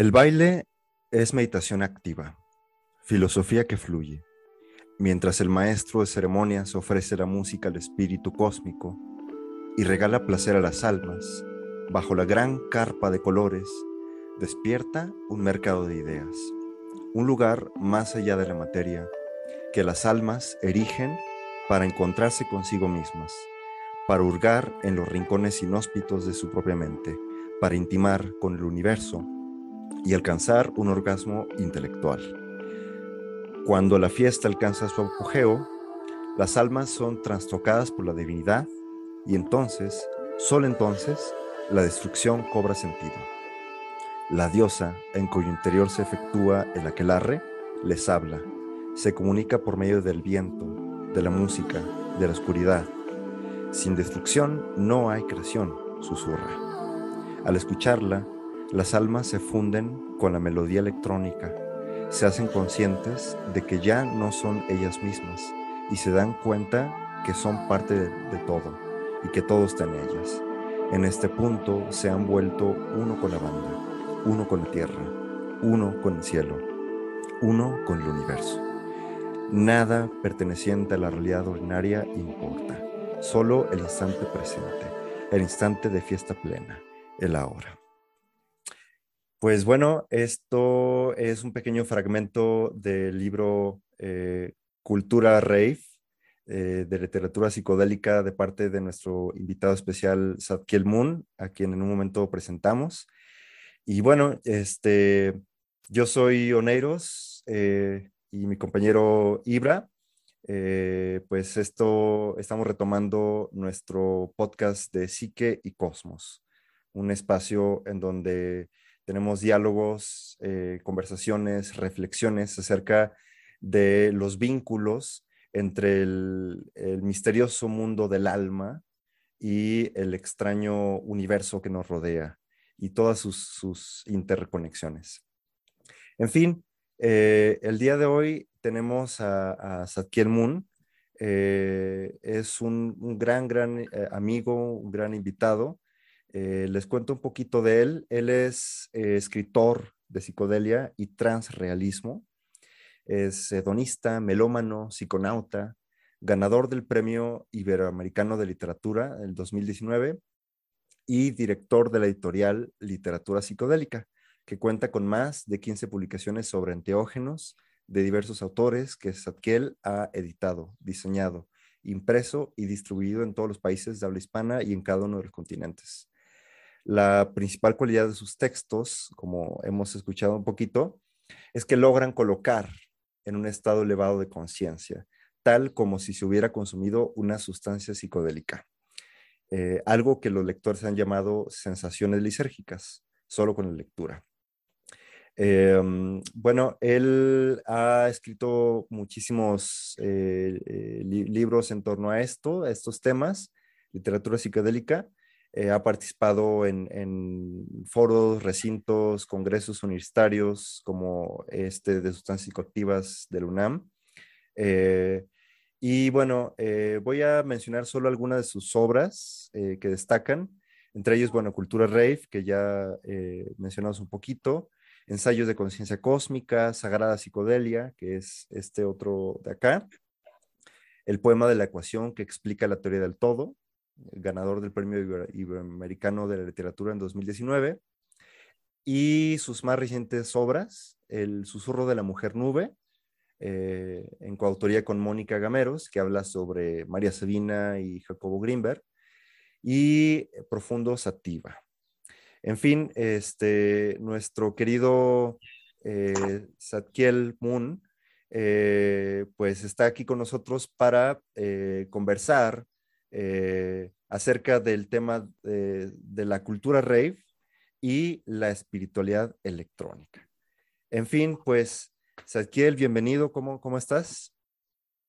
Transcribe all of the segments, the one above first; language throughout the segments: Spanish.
El baile es meditación activa, filosofía que fluye. Mientras el maestro de ceremonias ofrece la música al espíritu cósmico y regala placer a las almas, bajo la gran carpa de colores, despierta un mercado de ideas, un lugar más allá de la materia que las almas erigen para encontrarse consigo mismas, para hurgar en los rincones inhóspitos de su propia mente, para intimar con el universo y alcanzar un orgasmo intelectual. Cuando la fiesta alcanza su apogeo, las almas son trastocadas por la divinidad y entonces, solo entonces, la destrucción cobra sentido. La diosa, en cuyo interior se efectúa el aquelarre, les habla, se comunica por medio del viento, de la música, de la oscuridad. Sin destrucción no hay creación, susurra. Al escucharla, las almas se funden con la melodía electrónica, se hacen conscientes de que ya no son ellas mismas y se dan cuenta que son parte de, todo y que todo está en ellas. En este punto se han vuelto uno con la banda, uno con la tierra, uno con el cielo, uno con el universo. Nada perteneciente a la realidad ordinaria importa, solo el instante presente, el instante de fiesta plena, el ahora. Pues bueno, esto es un pequeño fragmento del libro eh, Cultura Rave eh, de literatura psicodélica de parte de nuestro invitado especial Sadkiel Moon, a quien en un momento presentamos. Y bueno, este, yo soy Oneiros eh, y mi compañero Ibra. pues esto estamos retomando nuestro podcast de Psique y Cosmos, un espacio en donde tenemos diálogos, eh, conversaciones, reflexiones acerca de los vínculos entre el, misterioso mundo del alma y el extraño universo que nos rodea y todas sus, interconexiones. En fin, eh, el día de hoy tenemos a, a Satkiel Moon. Eh, es un, un, gran, gran amigo, un gran invitado. Eh, les cuento un poquito de él. Él es eh, escritor de psicodelia y transrealismo. Es hedonista, melómano, psiconauta, ganador del Premio Iberoamericano de Literatura del 2019 y director de la editorial Literatura Psicodélica, que cuenta con más de 15 publicaciones sobre enteógenos de diversos autores que Satkiel ha editado, diseñado, impreso y distribuido en todos los países de habla hispana y en cada uno de los continentes. La principal cualidad de sus textos, como hemos escuchado un poquito, es que logran colocar en un estado elevado de conciencia, tal como si se hubiera consumido una sustancia psicodélica. Eh, algo que los lectores han llamado sensaciones lisérgicas, solo con la lectura. Em, bueno, él ha escrito muchísimos eh, eh, libros en torno a esto, a estos temas, literatura psicodélica, eh, ha participado en, foros, recintos, congresos universitarios como este de sustancias psicoactivas del UNAM. Eh, y bueno, eh, voy a mencionar solo algunas de sus obras que destacan. Entre ellos, bueno, Cultura Rave, que ya mencionamos un poquito, Ensayos de Conciencia Cósmica, Sagrada Psicodelia, que es este otro de acá, el poema de la ecuación que explica la teoría del todo, ganador del Premio Iberoamericano de la Literatura en 2019, y sus más recientes obras, El susurro de la mujer nube, eh, en coautoría con Mónica Gameros, que habla sobre María Sabina y Jacobo Greenberg, y Profundo Sativa. En fin, este, nuestro querido eh, Satkiel Moon, eh, pues está aquí con nosotros para eh, conversar eh, acerca del tema de, la cultura rave y la espiritualidad electrónica. En fin, pues, Sadkiel, bienvenido, ¿cómo, cómo estás?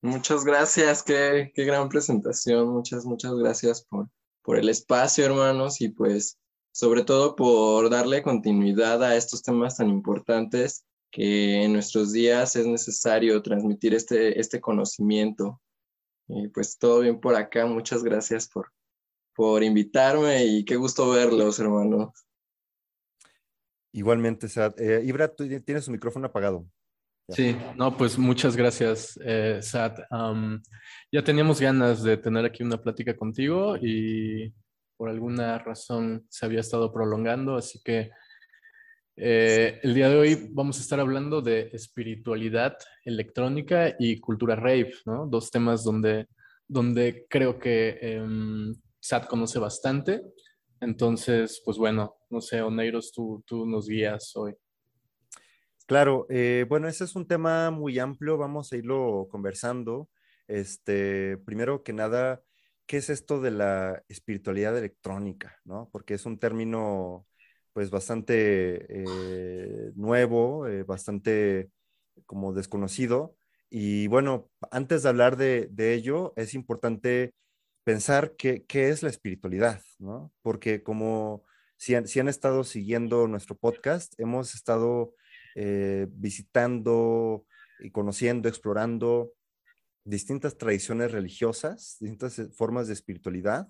Muchas gracias, qué, qué, gran presentación, muchas, muchas gracias por, por el espacio, hermanos, y pues sobre todo por darle continuidad a estos temas tan importantes que en nuestros días es necesario transmitir este, este conocimiento y pues todo bien por acá. Muchas gracias por, por invitarme y qué gusto verlos, hermano. Igualmente, Sad. Eh, Ibra, tú tienes su micrófono apagado. Sí, no, pues muchas gracias, eh, Sad. ya teníamos ganas de tener aquí una plática contigo y por alguna razón se había estado prolongando, así que eh, el día de hoy vamos a estar hablando de espiritualidad electrónica y cultura rave, ¿no? Dos temas donde, donde creo que eh, Sad conoce bastante. Entonces, pues bueno, no sé, Oneiros, tú, tú nos guías hoy. Claro, eh, bueno, ese es un tema muy amplio, vamos a irlo conversando. Este, primero que nada, ¿qué es esto de la espiritualidad electrónica? ¿no? Porque es un término pues bastante eh, nuevo, eh, bastante como desconocido. Y bueno, antes de hablar de, ello, es importante pensar qué, es la espiritualidad, ¿no? Porque como si han, si han estado siguiendo nuestro podcast, hemos estado eh, visitando y conociendo, explorando distintas tradiciones religiosas, distintas formas de espiritualidad.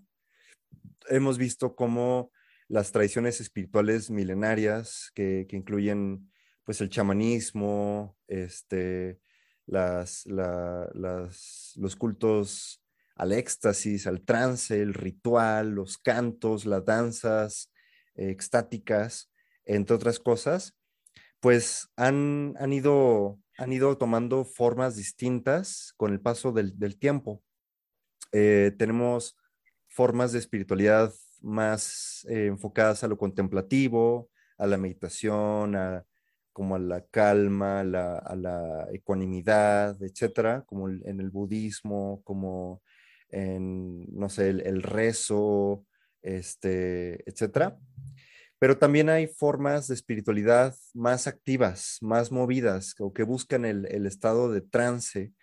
Hemos visto cómo las tradiciones espirituales milenarias que, incluyen pues el chamanismo, este, las, los cultos al éxtasis, al trance, el ritual, los cantos, las danzas eh, extáticas, entre otras cosas, pues han, han, ido, han ido tomando formas distintas con el paso del, tiempo. Eh, tenemos formas de espiritualidad más eh, enfocadas a lo contemplativo, a la meditación, a, como a la calma, a la ecuanimidad, etcétera, como en el budismo, como en, no sé, el, rezo, este, etcétera. Pero también hay formas de espiritualidad más activas, más movidas, o que buscan el, estado de trance,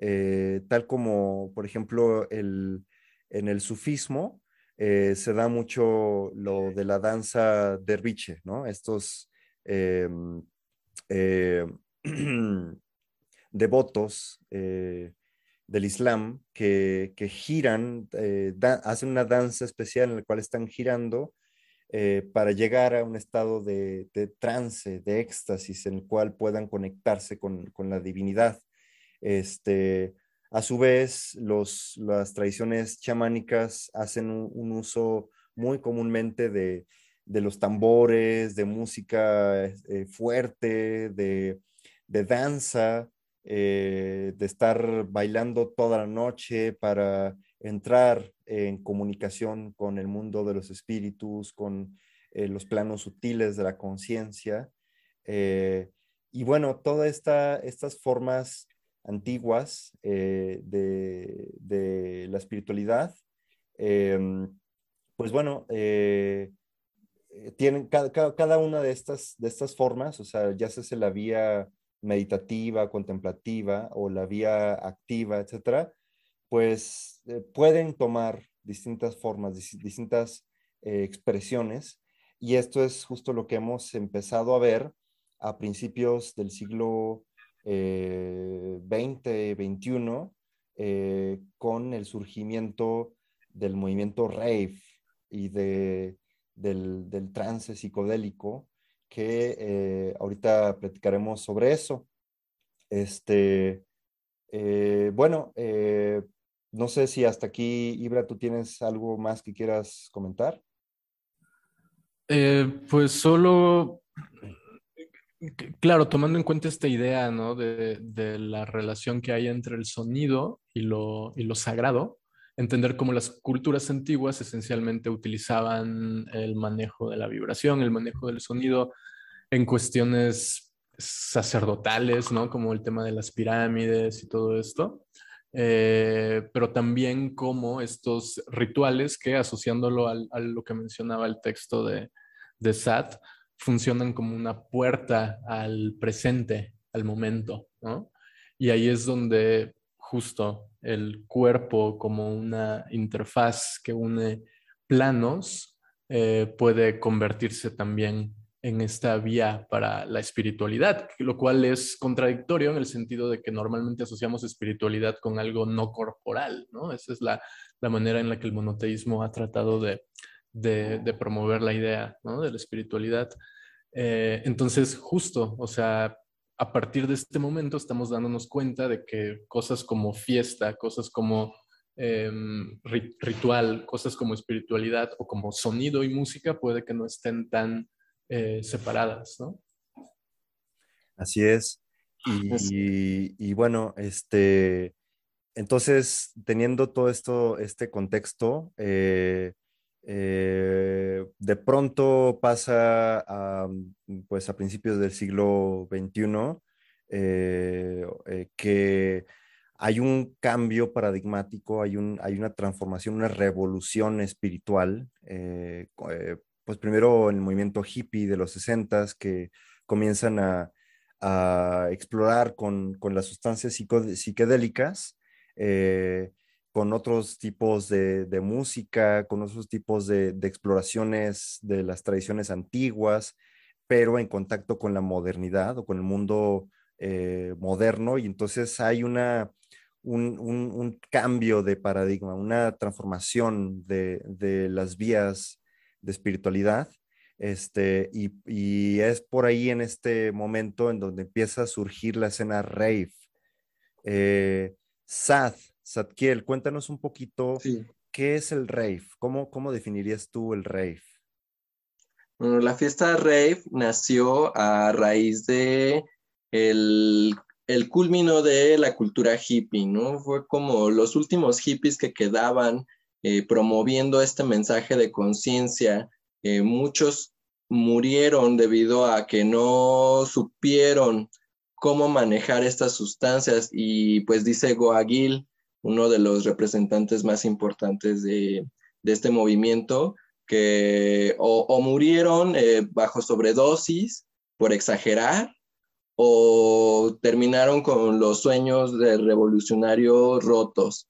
eh, tal como, por ejemplo, el, en el sufismo, eh, se da mucho lo de la danza derviche, ¿no? Estos em, eh, devotos eh, del Islam que, giran, hacen una danza especial en la cual están girando para llegar a un estado de, trance, de éxtasis, en el cual puedan conectarse con, con la divinidad. Este, a su vez, las tradiciones chamánicas hacen un, uso muy comúnmente de, los tambores, de música eh, fuerte, de, danza, eh, de estar bailando toda la noche para entrar en comunicación con el mundo de los espíritus, con eh, los planos sutiles de la conciencia. y bueno, todas estas formas antiguas eh, de, la espiritualidad, em, pues bueno, eh, eh, tienen cada, una de estas, de estas formas, o sea, ya sea la vía meditativa, contemplativa o la vía activa, etcétera, pues pueden tomar distintas formas, distintas expresiones. Y esto es justo lo que hemos empezado a ver a principios del siglo 2021 eh, eh, con el surgimiento del movimiento rave y de, del, trance psicodélico, que eh, ahorita platicaremos sobre eso. Este, bueno, no sé si hasta aquí, Ibra, tú tienes algo más que quieras comentar. pues solo Claro, tomando en cuenta esta idea, ¿no? De, la relación que hay entre el sonido y lo, sagrado, entender cómo las culturas antiguas esencialmente utilizaban el manejo de la vibración, el manejo del sonido en cuestiones sacerdotales, ¿no? Como el tema de las pirámides y todo esto. Eh, pero también como estos rituales que, asociándolo a lo que mencionaba el texto de, de Sat, funcionan como una puerta al presente, al momento, ¿no? Y ahí es donde justo el cuerpo como una interfaz que une planos eh, puede convertirse también en esta vía para la espiritualidad, lo cual es contradictorio en el sentido de que normalmente asociamos espiritualidad con algo no corporal, ¿no? Esa es la, la manera en la que el monoteísmo ha tratado de, de, promover la idea ¿no? de la espiritualidad. Eh, entonces, justo, o sea, a partir de este momento estamos dándonos cuenta de que cosas como fiesta, cosas como em, ritual, cosas como espiritualidad o como sonido y música puede que no estén tan eh, separadas, ¿no? Así es. Y, bueno, este, entonces, teniendo todo esto, este contexto, eh, eh, de pronto pasa a, pues a principios del siglo XXI que hay un cambio paradigmático, hay, un, hay una transformación, una revolución espiritual, pues primero el movimiento hippie de los 60 que comienzan a, explorar con, las sustancias psiquedélicas, eh, con otros tipos de, música, con otros tipos de, exploraciones de las tradiciones antiguas, pero en contacto con la modernidad o con el mundo eh, moderno. Y entonces hay una, un, cambio de paradigma, una transformación de, de las vías de espiritualidad. Este, y, es por ahí en este momento en donde empieza a surgir la escena rave. Eh, Sad, Sadkiel, cuéntanos un poquito qué es el rave, ¿Cómo, cómo definirías tú el rave. Bueno, la fiesta rave nació a raíz de el, el culmino de la cultura hippie, ¿no? Fue como los últimos hippies que quedaban eh, promoviendo este mensaje de conciencia. Eh, muchos murieron debido a que no supieron cómo manejar estas sustancias y pues dice Goagil, uno de los representantes más importantes de, este movimiento, que o, murieron eh, bajo sobredosis por exagerar o terminaron con los sueños de revolucionario rotos.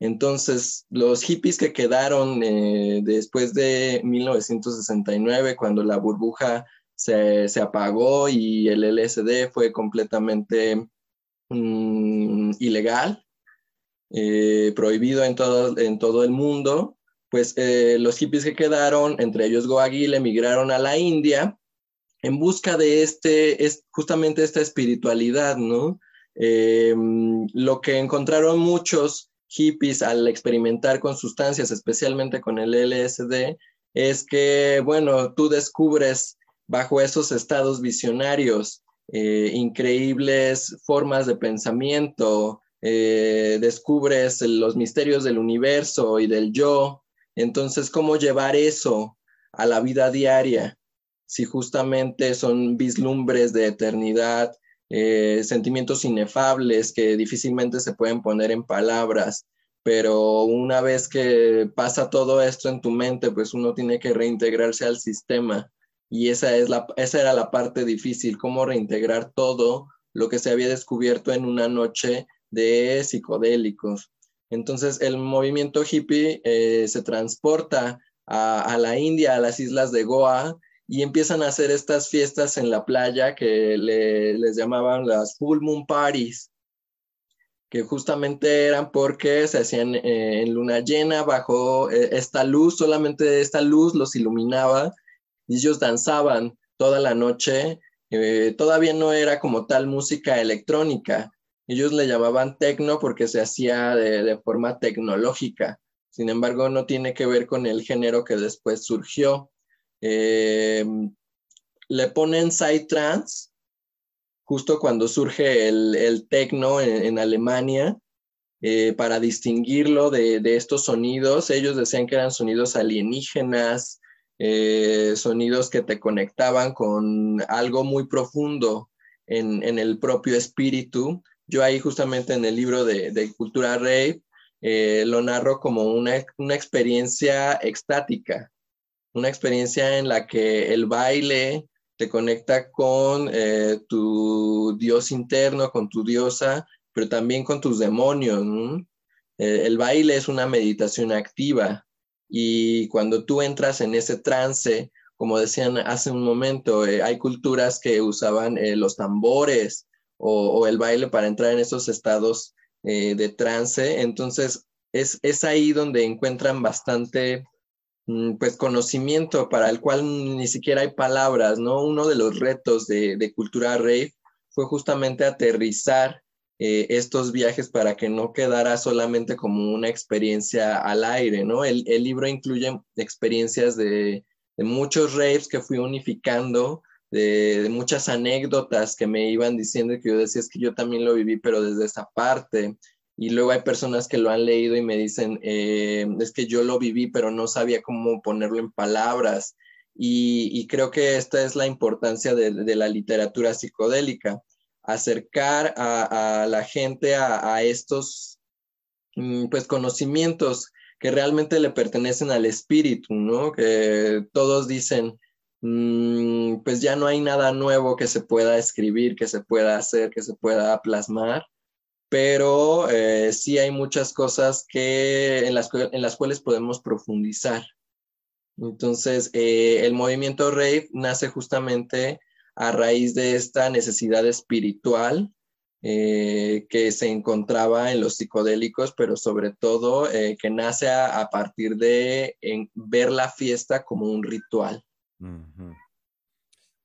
Entonces, los hippies que quedaron eh, después de 1969, cuando la burbuja se, apagó y el LSD fue completamente mm, ilegal, eh, prohibido en todo, en todo el mundo, pues eh, los hippies que quedaron, entre ellos Goaguil, emigraron a la India en busca de este, es justamente esta espiritualidad, ¿no? lo que encontraron muchos hippies al experimentar con sustancias, especialmente con el LSD, es que, bueno, tú descubres bajo esos estados visionarios eh, increíbles formas de pensamiento, eh, descubres los misterios del universo y del yo. Entonces, ¿cómo llevar eso a la vida diaria? Si justamente son vislumbres de eternidad, eh, sentimientos inefables que difícilmente se pueden poner en palabras, pero una vez que pasa todo esto en tu mente, pues uno tiene que reintegrarse al sistema y esa, es la, esa era la parte difícil, cómo reintegrar todo lo que se había descubierto en una noche de psicodélicos. Entonces el movimiento hippie eh, se transporta a, la India, a las islas de Goa, y empiezan a hacer estas fiestas en la playa que les llamaban las full moon parties, que justamente eran porque se hacían eh, en luna llena bajo eh, esta luz, solamente esta luz los iluminaba y ellos danzaban toda la noche. Todavía no era como tal música electrónica, ellos le llamaban tecno porque se hacía de, de forma tecnológica. Sin embargo, no tiene que ver con el género que después surgió. Eh, le ponen Psytrance justo cuando surge el, el techno en, Alemania eh, para distinguirlo de, estos sonidos. Ellos decían que eran sonidos alienígenas, eh, sonidos que te conectaban con algo muy profundo en, el propio espíritu. Yo ahí justamente en el libro de, Cultura Rave lo narro como una, una experiencia extática, una experiencia en la que el baile te conecta con eh, tu dios interno, con tu diosa, pero también con tus demonios. Eh, el baile es una meditación activa y cuando tú entras en ese trance, como decían hace un momento, eh, hay culturas que usaban los tambores o, el baile para entrar en esos estados de trance. Entonces, es, es ahí donde encuentran bastante mm, pues conocimiento para el cual ni siquiera hay palabras, ¿no? Uno de los retos de, de Cultura Rave fue justamente aterrizar eh, estos viajes para que no quedara solamente como una experiencia al aire, ¿no? El, libro incluye experiencias de, muchos raves que fui unificando, de, muchas anécdotas que me iban diciendo que yo decía es que yo también lo viví, pero desde esa parte. Y luego hay personas que lo han leído y me dicen, eh, es que yo lo viví, pero no sabía cómo ponerlo en palabras. Y, creo que esta es la importancia de la literatura psicodélica acercar a, la gente a, estos mm, pues conocimientos que realmente le pertenecen al espíritu, ¿no? Que todos dicen, mm, pues ya no hay nada nuevo que se pueda escribir, que se pueda hacer, que se pueda plasmar, pero eh, sí hay muchas cosas que, en, las, en las cuales podemos profundizar. Entonces, eh, el movimiento rave nace justamente a raíz de esta necesidad espiritual eh, que se encontraba en los psicodélicos, pero sobre todo que nace a, partir de ver la fiesta como un ritual.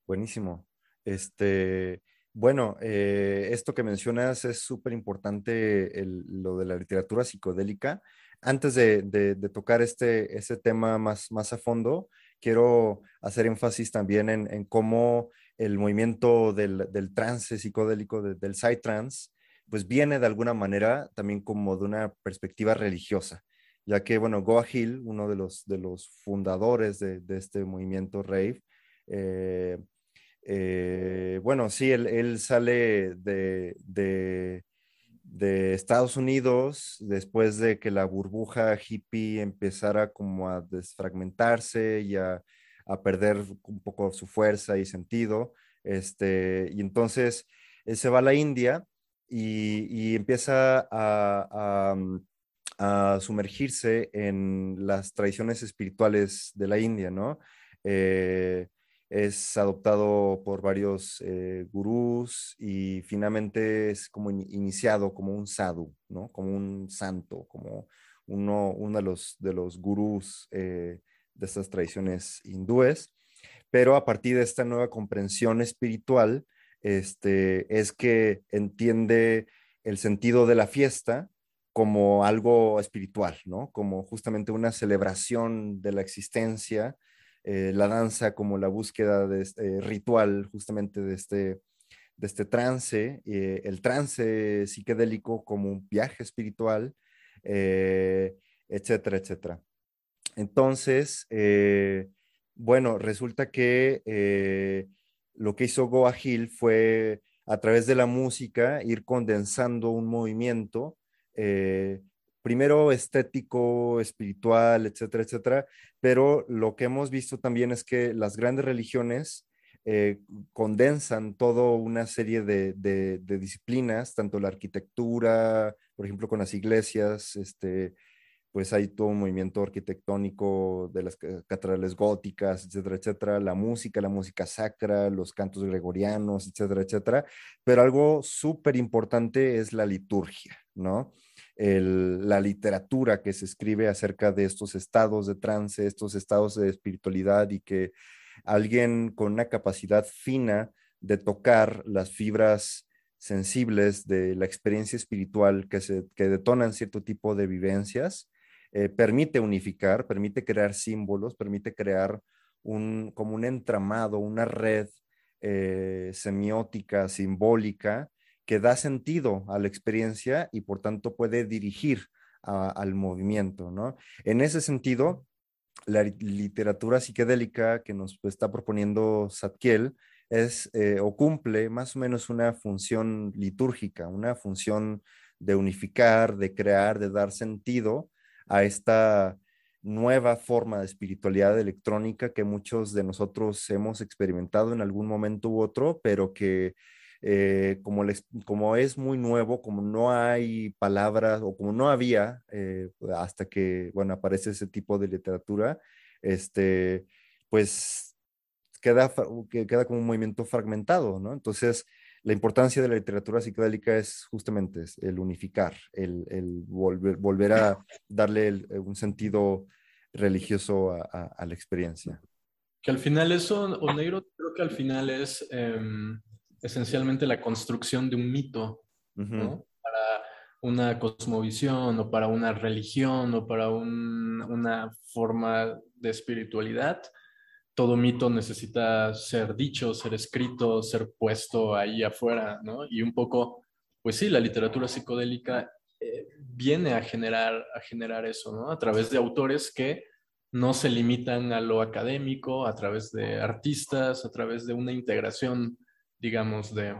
Buenísimo. Este, bueno, eh, esto que mencionas es súper importante, lo de la literatura psicodélica. Antes de, tocar este, ese tema más, más a fondo, quiero hacer énfasis también en, cómo el movimiento del, trance psicodélico, del psytrance, pues viene de alguna manera también como de una perspectiva religiosa, ya que, bueno, Goa Hill, uno de los, de los fundadores de, este movimiento rave, eh, eh, bueno, sí, él, sale de, de Estados Unidos, después de que la burbuja hippie empezara como a desfragmentarse y a, perder un poco su fuerza y sentido, este, y entonces él se va a la India y, empieza a, sumergirse en las tradiciones espirituales de la India, ¿no? Eh, es adoptado por varios eh, gurús y finalmente es como iniciado como un sadhu, ¿no? Como un santo, como uno, uno de, los, de los gurús eh, de estas tradiciones hindúes. Pero a partir de esta nueva comprensión espiritual, este, es que entiende el sentido de la fiesta como algo espiritual, ¿no? Como justamente una celebración de la existencia eh, la danza como la búsqueda de este, ritual justamente de este, de este trance, eh, el trance psiquedélico como un viaje espiritual, eh, etcétera, etcétera. Entonces, bueno, resulta que lo que hizo Goa Hill fue a través de la música ir condensando un movimiento primero estético, espiritual, etcétera, etcétera, pero lo que hemos visto también es que las grandes religiones eh, condensan toda una serie de, disciplinas, tanto la arquitectura, por ejemplo, con las iglesias, este, pues hay todo un movimiento arquitectónico de las catedrales góticas, etcétera, etcétera, la música, la música sacra, los cantos gregorianos, etcétera, etcétera, pero algo súper importante es la liturgia, ¿no? la literatura que se escribe acerca de estos estados de trance, estos estados de espiritualidad y que alguien con una capacidad fina de tocar las fibras sensibles de la experiencia espiritual que, se, que detonan cierto tipo de vivencias, eh, permite unificar, permite crear símbolos, permite crear un, como un entramado, una red eh, semiótica, simbólica, que da sentido a la experiencia y por tanto puede dirigir al movimiento, ¿no? En ese sentido, la literatura psiquedélica que nos está proponiendo Satkiel es eh, o cumple más o menos una función litúrgica, una función de unificar, de crear, de dar sentido a esta nueva forma de espiritualidad electrónica que muchos de nosotros hemos experimentado en algún momento u otro, pero que eh, como, es muy nuevo, como no hay palabras o como no había eh, hasta que, bueno, aparece ese tipo de literatura, este, pues queda, queda como un movimiento fragmentado, ¿no? Entonces, la importancia de la literatura psicodélica es justamente el unificar, el, el volver, volver, a darle un sentido religioso a, la experiencia. Que al final eso, Oneiro, creo que al final es em, esencialmente la construcción de un mito, ¿no? Para una cosmovisión o para una religión o para una forma de espiritualidad. Todo mito necesita ser dicho, ser escrito, ser puesto ahí afuera, ¿no? Y un poco, pues sí, la literatura psicodélica eh, viene a generar, a generar eso, ¿no? A través de autores que no se limitan a lo académico, a través de artistas, a través de una integración, digamos, de,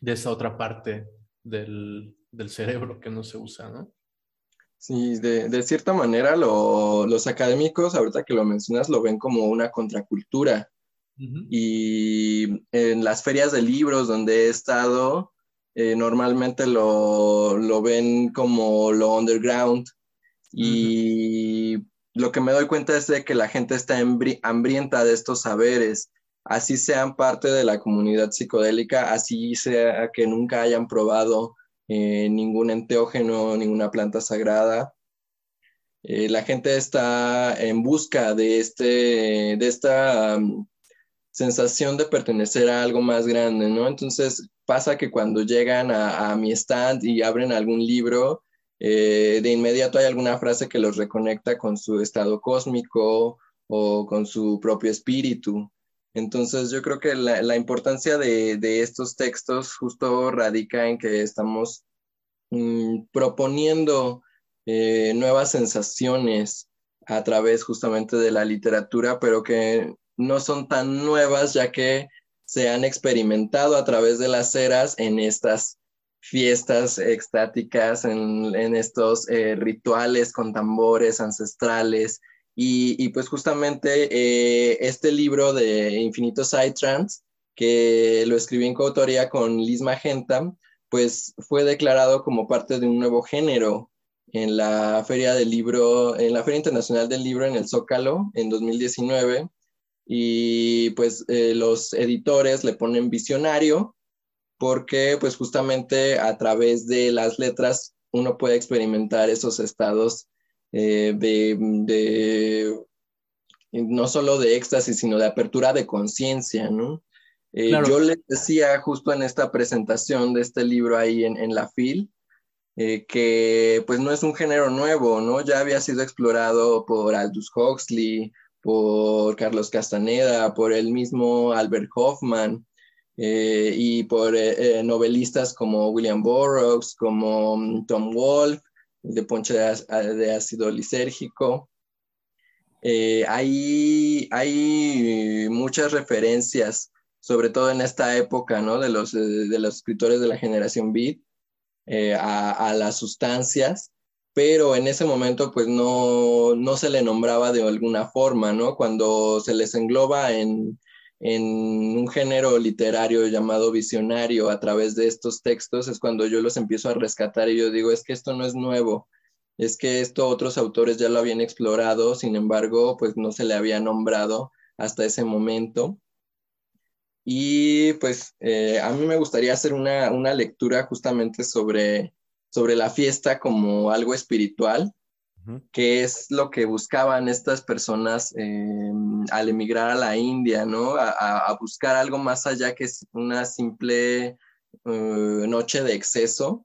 de esa otra parte del, del, cerebro que no se usa, ¿no? Sí, de, de cierta manera los académicos, ahorita que lo mencionas, lo ven como una contracultura. Y en las ferias de libros donde he estado, eh, normalmente lo, lo, ven como lo underground. Y lo que me doy cuenta es de que la gente está hambrienta de estos saberes, así sean parte de la comunidad psicodélica, así sea que nunca hayan probado eh, ningún enteógeno, ninguna planta sagrada. Eh, la gente está en busca de, este, de esta sensación de pertenecer a algo más grande, ¿no? Entonces pasa que cuando llegan a mi stand y abren algún libro, eh, de inmediato hay alguna frase que los reconecta con su estado cósmico o con su propio espíritu. Entonces yo creo que la, importancia de, estos textos justo radica en que estamos mm, proponiendo eh, nuevas sensaciones a través justamente de la literatura, pero que no son tan nuevas ya que se han experimentado a través de las eras en estas fiestas extáticas, en, estos eh, rituales con tambores ancestrales. Y, pues justamente eh, este libro de Infinito Psytrance, que lo escribí en coautoría con Liz Magenta, pues fue declarado como parte de un nuevo género en la Feria del Libro, en la Feria Internacional del Libro en el Zócalo en 2019. Y pues eh, los editores le ponen visionario porque pues justamente a través de las letras uno puede experimentar esos estados eh, de, no solo de éxtasis, sino de apertura de conciencia, ¿no? Eh, yo les decía justo en esta presentación de este libro ahí en, la FIL, eh, que pues no es un género nuevo, ¿no? Ya había sido explorado por Aldous Huxley, por Carlos Castaneda, por el mismo Albert Hoffman, eh, y por eh, novelistas como William Burroughs, como mm, Tom Wolfe, de Ponche de, Ácido Lisérgico. hay, hay muchas referencias, sobre todo en esta época, ¿no? De los, de los escritores de la generación Beat, a, a, las sustancias, pero en ese momento pues no, no se le nombraba de alguna forma, ¿no? Cuando se les engloba en, en un género literario llamado visionario a través de estos textos es cuando yo los empiezo a rescatar y yo digo, es que esto no es nuevo, es que esto otros autores ya lo habían explorado, sin embargo, pues no se le había nombrado hasta ese momento. Y pues eh, a mí me gustaría hacer una, una lectura justamente sobre, sobre la fiesta como algo espiritual que es lo que buscaban estas personas eh, al emigrar a la India, ¿no? A, buscar algo más allá que una simple eh, noche de exceso,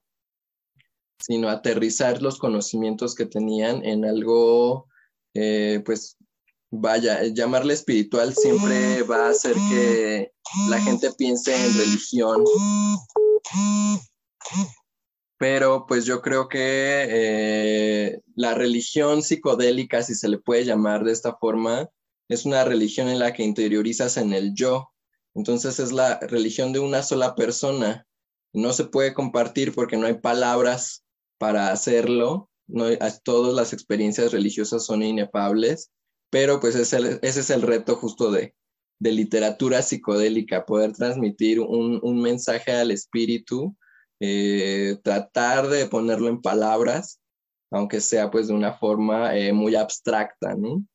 sino aterrizar los conocimientos que tenían en algo, eh, pues, vaya, llamarle espiritual siempre va a hacer que la gente piense en religión pero pues yo creo que eh, la religión psicodélica, si se le puede llamar de esta forma, es una religión en la que interiorizas en el yo. Entonces es la religión de una sola persona. No se puede compartir porque no hay palabras para hacerlo. No, todas las experiencias religiosas son inefables, pero pues ese es el reto justo de, de literatura psicodélica, poder transmitir un, un mensaje al espíritu eh, tratar de ponerlo en palabras, aunque sea pues de una forma eh, muy abstracta, ¿no?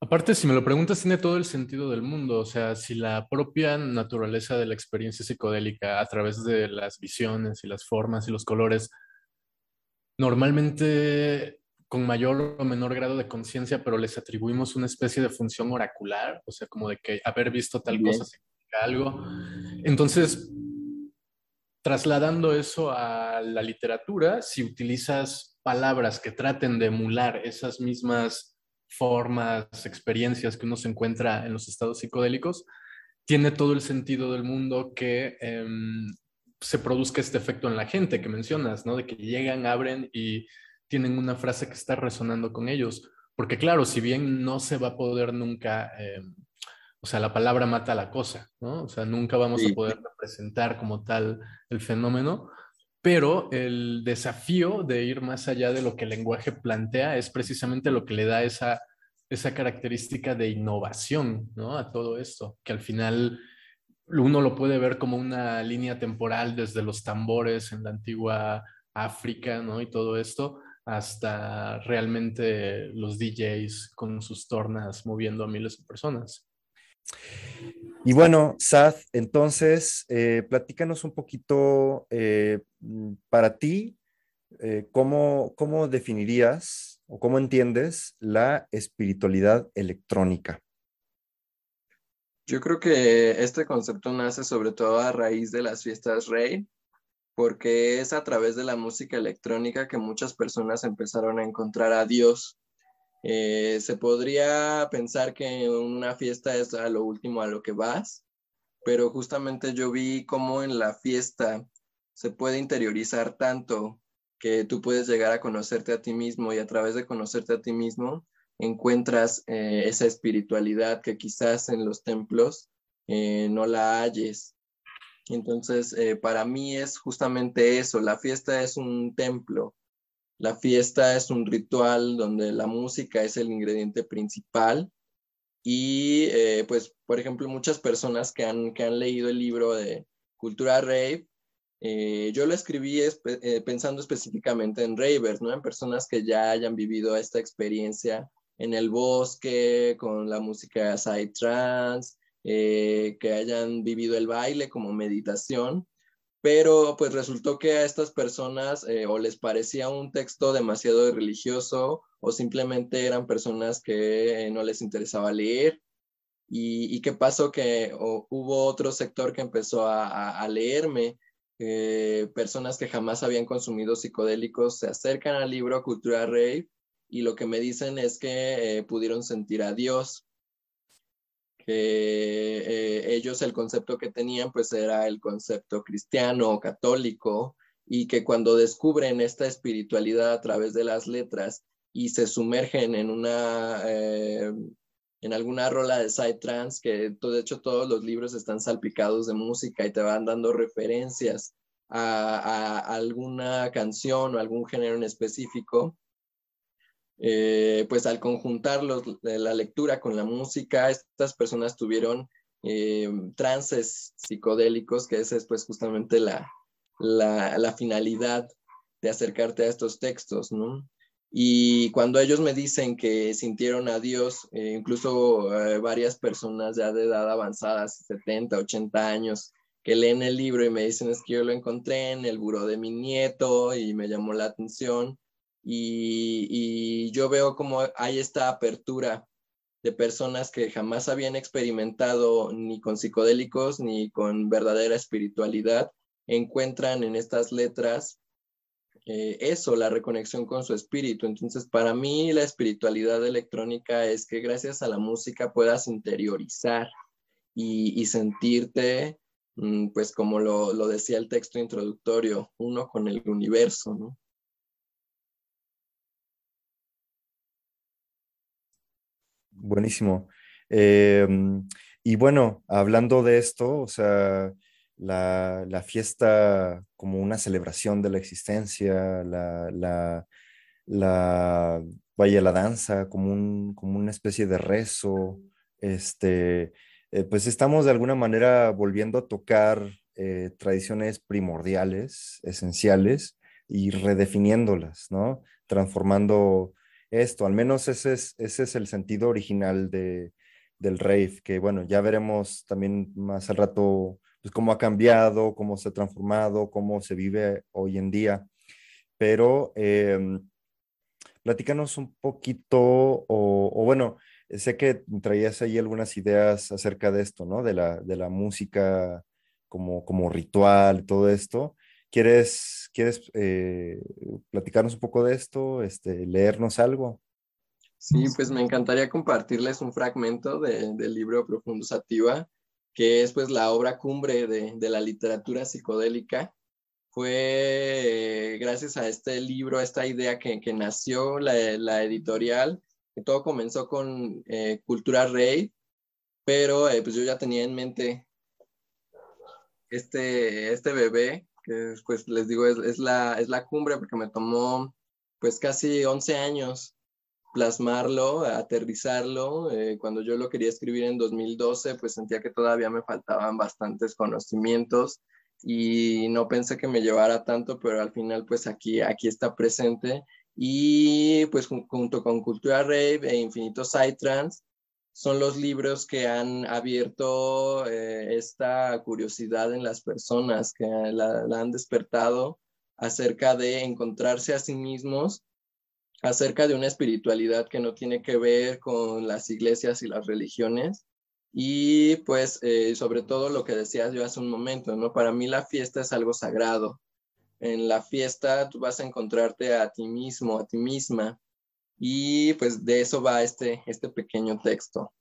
Aparte, si me lo preguntas, tiene todo el sentido del mundo. O sea, si la propia naturaleza de la experiencia psicodélica a través de las visiones y las formas y los colores normalmente con mayor o menor grado de conciencia, pero les atribuimos una especie de función oracular, o sea, como de que haber visto tal cosa significa algo. Entonces, trasladando eso a la literatura, si utilizas palabras que traten de emular esas mismas formas, experiencias que uno se encuentra en los estados psicodélicos, tiene todo el sentido del mundo que em, se produzca este efecto en la gente que mencionas, ¿no? De que llegan, abren y tienen una frase que está resonando con ellos. Porque claro, si bien no se va a poder nunca, em, o sea, la palabra mata la cosa, ¿no? O sea, nunca vamos a poder representar como tal el fenómeno, pero el desafío de ir más allá de lo que el lenguaje plantea es precisamente lo que le da esa, esa característica de innovación, ¿no? A todo esto, que al final uno lo puede ver como una línea temporal desde los tambores en la antigua África, ¿no? Y todo esto, hasta realmente los DJs con sus tornas moviendo a miles de personas. Y bueno, Sad, entonces, eh, platícanos un poquito eh, para ti, eh, ¿cómo, ¿cómo definirías o cómo entiendes la espiritualidad electrónica? Yo creo que este concepto nace sobre todo a raíz de las fiestas Rey, porque es a través de la música electrónica que muchas personas empezaron a encontrar a Dios. Eh, se podría pensar que una fiesta es a lo último a lo que vas, pero justamente yo vi cómo en la fiesta se puede interiorizar tanto que tú puedes llegar a conocerte a ti mismo y a través de conocerte a ti mismo encuentras eh, esa espiritualidad que quizás en los templos eh, no la halles. Entonces, para mí es justamente eso, la fiesta es un templo, la fiesta es un ritual donde la música es el ingrediente principal y eh, pues, por ejemplo, muchas personas que han, que han leído el libro de Cultura Rave, eh, yo lo escribí pensando específicamente en ravers, ¿no? En personas que ya hayan vivido esta experiencia en el bosque, con la música psytrance, eh, que hayan vivido el baile como meditación, pero pues resultó que a estas personas eh, o les parecía un texto demasiado religioso o simplemente eran personas que no les interesaba leer. ¿Y, qué pasó? Que hubo otro sector que empezó a, leerme. Eh, personas que jamás habían consumido psicodélicos se acercan al libro Cultura Rave y lo que me dicen es que pudieron sentir a Dios que eh, ellos el concepto que tenían pues era el concepto cristiano o católico y que cuando descubren esta espiritualidad a través de las letras y se sumergen en una eh, en alguna rola de side trance que de hecho todos los libros están salpicados de música y te van dando referencias a alguna canción o algún género en específico eh, pues al conjuntar la lectura con la música, estas personas tuvieron eh, trances psicodélicos, que esa es pues justamente la, la, finalidad de acercarte a estos textos, ¿no? Y cuando ellos me dicen que sintieron a Dios, eh, incluso varias personas ya de edad avanzada, 70, 80 años, que leen el libro y me dicen es que yo lo encontré en el buró de mi nieto y me llamó la atención y, yo veo como hay esta apertura de personas que jamás habían experimentado ni con psicodélicos ni con verdadera espiritualidad, encuentran en estas letras eh, eso, la reconexión con su espíritu. Entonces, para mí la espiritualidad electrónica es que gracias a la música puedas interiorizar y, sentirte, mm, pues como lo, lo decía el texto introductorio, uno con el universo, ¿no? Buenísimo. Em, y bueno, hablando de esto, o sea, la, fiesta como una celebración de la existencia, la, la, la vaya, la danza como, un, como una especie de rezo, este, eh, pues estamos de alguna manera volviendo a tocar eh, tradiciones primordiales, esenciales, y redefiniéndolas, ¿no? Transformando esto, al menos ese es, ese es el sentido original de, del rave, que bueno, ya veremos también más al rato pues, cómo ha cambiado, cómo se ha transformado, cómo se vive hoy en día. Pero, em, platícanos un poquito, o, bueno, sé que traías ahí algunas ideas acerca de esto, ¿no? De la, de la música como, como ritual, todo esto. ¿Quieres, quieres eh, platicarnos un poco de esto, este, leernos algo? Sí, pues me encantaría compartirles un fragmento del libro Profundo Sativa, que es pues la obra cumbre de, de la literatura psicodélica fue gracias a este libro, a esta idea que, que nació la, editorial, que todo comenzó con eh, Cultura Rey, pero eh, pues yo ya tenía en mente este, este bebé, pues les digo, es, la, es la cumbre porque me tomó pues casi 11 años plasmarlo, aterrizarlo. Eh, cuando yo lo quería escribir en 2012, pues sentía que todavía me faltaban bastantes conocimientos y no pensé que me llevara tanto, pero al final pues aquí, aquí está presente y pues junto con Cultura Rave e Infinito Psytrance son los libros que han abierto eh, esta curiosidad en las personas, que la, han despertado acerca de encontrarse a sí mismos, acerca de una espiritualidad que no tiene que ver con las iglesias y las religiones, y pues eh, sobre todo lo que decías yo hace un momento, ¿no? Para mí la fiesta es algo sagrado. En la fiesta tú vas a encontrarte a ti mismo, a ti misma. Y pues de eso va este, este pequeño texto.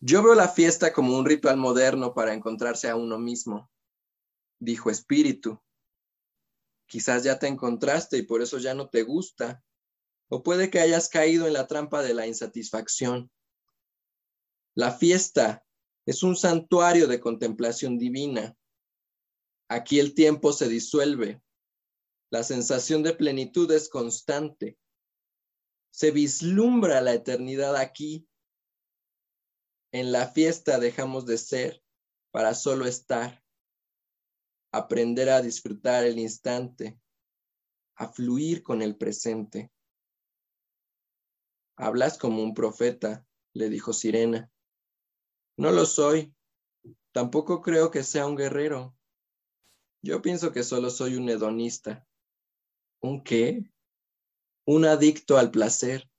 Yo veo la fiesta como un ritual moderno para encontrarse a uno mismo, dijo Espíritu. Quizás ya te encontraste y por eso ya no te gusta, o puede que hayas caído en la trampa de la insatisfacción. La fiesta es un santuario de contemplación divina. Aquí el tiempo se disuelve. La sensación de plenitud es constante. Se vislumbra la eternidad aquí. En la fiesta dejamos de ser para solo estar. Aprender a disfrutar el instante, a fluir con el presente. Hablas como un profeta, le dijo Sirena. No lo soy. Tampoco creo que sea un guerrero. Yo pienso que solo soy un hedonista. ¿Un qué? Un adicto al placer,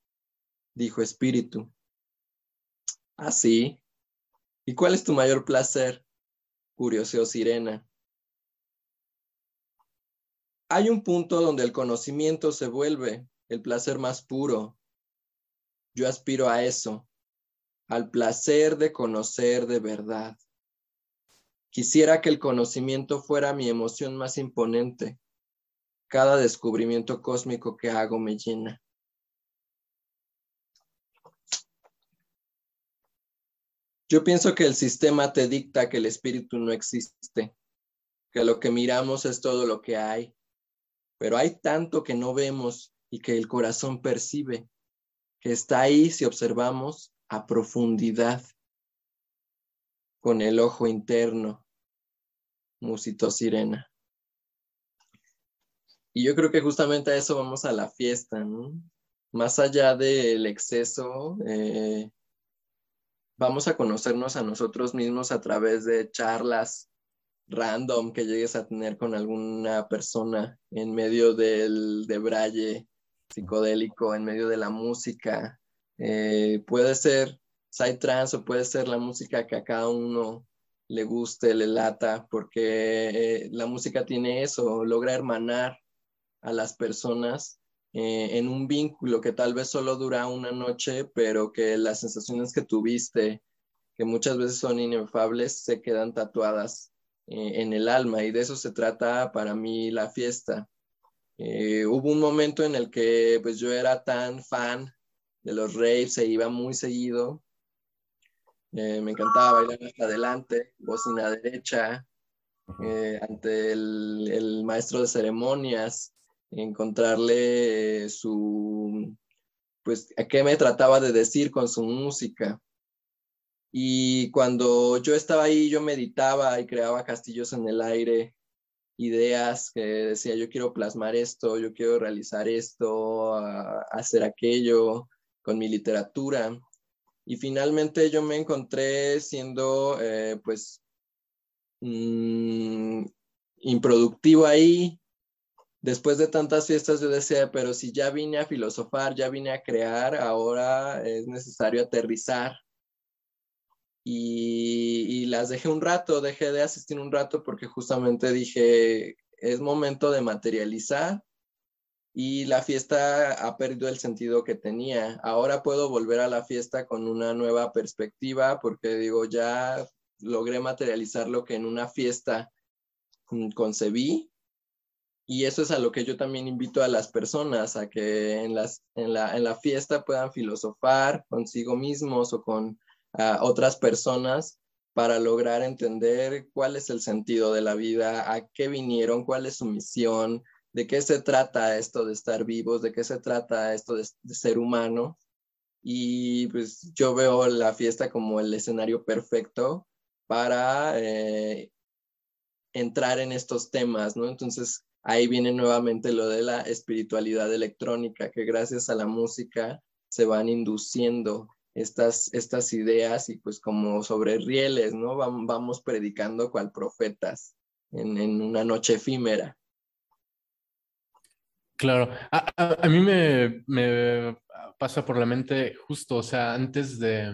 dijo Espíritu. ¿Ah, sí? ¿Y cuál es tu mayor placer? curioseó Sirena. Hay un punto donde el conocimiento se vuelve el placer más puro, yo aspiro a eso, al placer de conocer de verdad. Quisiera que el conocimiento fuera mi emoción más imponente. Cada descubrimiento cósmico que hago me llena. Yo pienso que el sistema te dicta que el espíritu no existe, que lo que miramos es todo lo que hay, pero hay tanto que no vemos y que el corazón percibe que está ahí si observamos a profundidad con el ojo interno, musito sirena. Y yo creo que justamente a eso vamos a la fiesta. Más allá del exceso, eh, vamos a conocernos a nosotros mismos a través de charlas random que llegues a tener con alguna persona en medio del de braille psicodélico en medio de la música. Eh, puede ser trance o puede ser la música que a cada uno le guste, le lata, porque eh, la música tiene eso, logra hermanar a las personas eh, en un vínculo que tal vez solo dura una noche, pero que las sensaciones que tuviste, que muchas veces son inefables, se quedan tatuadas en el alma y de eso se trata para mí la fiesta. Eh, hubo un momento en el que pues yo era tan fan de los raves, se iba muy seguido. Eh, me encantaba bailar hasta adelante, bocina derecha, eh, ante el, el, maestro de ceremonias, encontrarle su, pues, a qué me trataba de decir con su música. Y cuando yo estaba ahí, yo meditaba y creaba castillos en el aire ideas que decía, yo quiero plasmar esto, yo quiero realizar esto, hacer aquello con mi literatura. Y finalmente yo me encontré siendo, eh, pues, mm, improductivo ahí. Después de tantas fiestas yo decía, pero si ya vine a filosofar, ya vine a crear, ahora es necesario aterrizar. Y, y las dejé un rato, dejé de asistir un rato porque justamente dije, es momento de materializar y la fiesta ha perdido el sentido que tenía. Ahora puedo volver a la fiesta con una nueva perspectiva porque digo, ya logré materializar lo que en una fiesta concebí y eso es a lo que yo también invito a las personas, a que en, las, en, la, en la fiesta puedan filosofar consigo mismos o con otras personas para lograr entender cuál es el sentido de la vida, a qué vinieron, cuál es su misión, de qué se trata esto de estar vivos, de qué se trata esto de, ser humano. Y pues yo veo la fiesta como el escenario perfecto para eh, entrar en estos temas, ¿no? Entonces ahí viene nuevamente lo de la espiritualidad electrónica, que gracias a la música se van induciendo estas, estas ideas y pues como sobre rieles, ¿no? Vamos predicando cual profetas en, en una noche efímera. Claro, a, mí me, pasa por la mente justo, o sea, antes de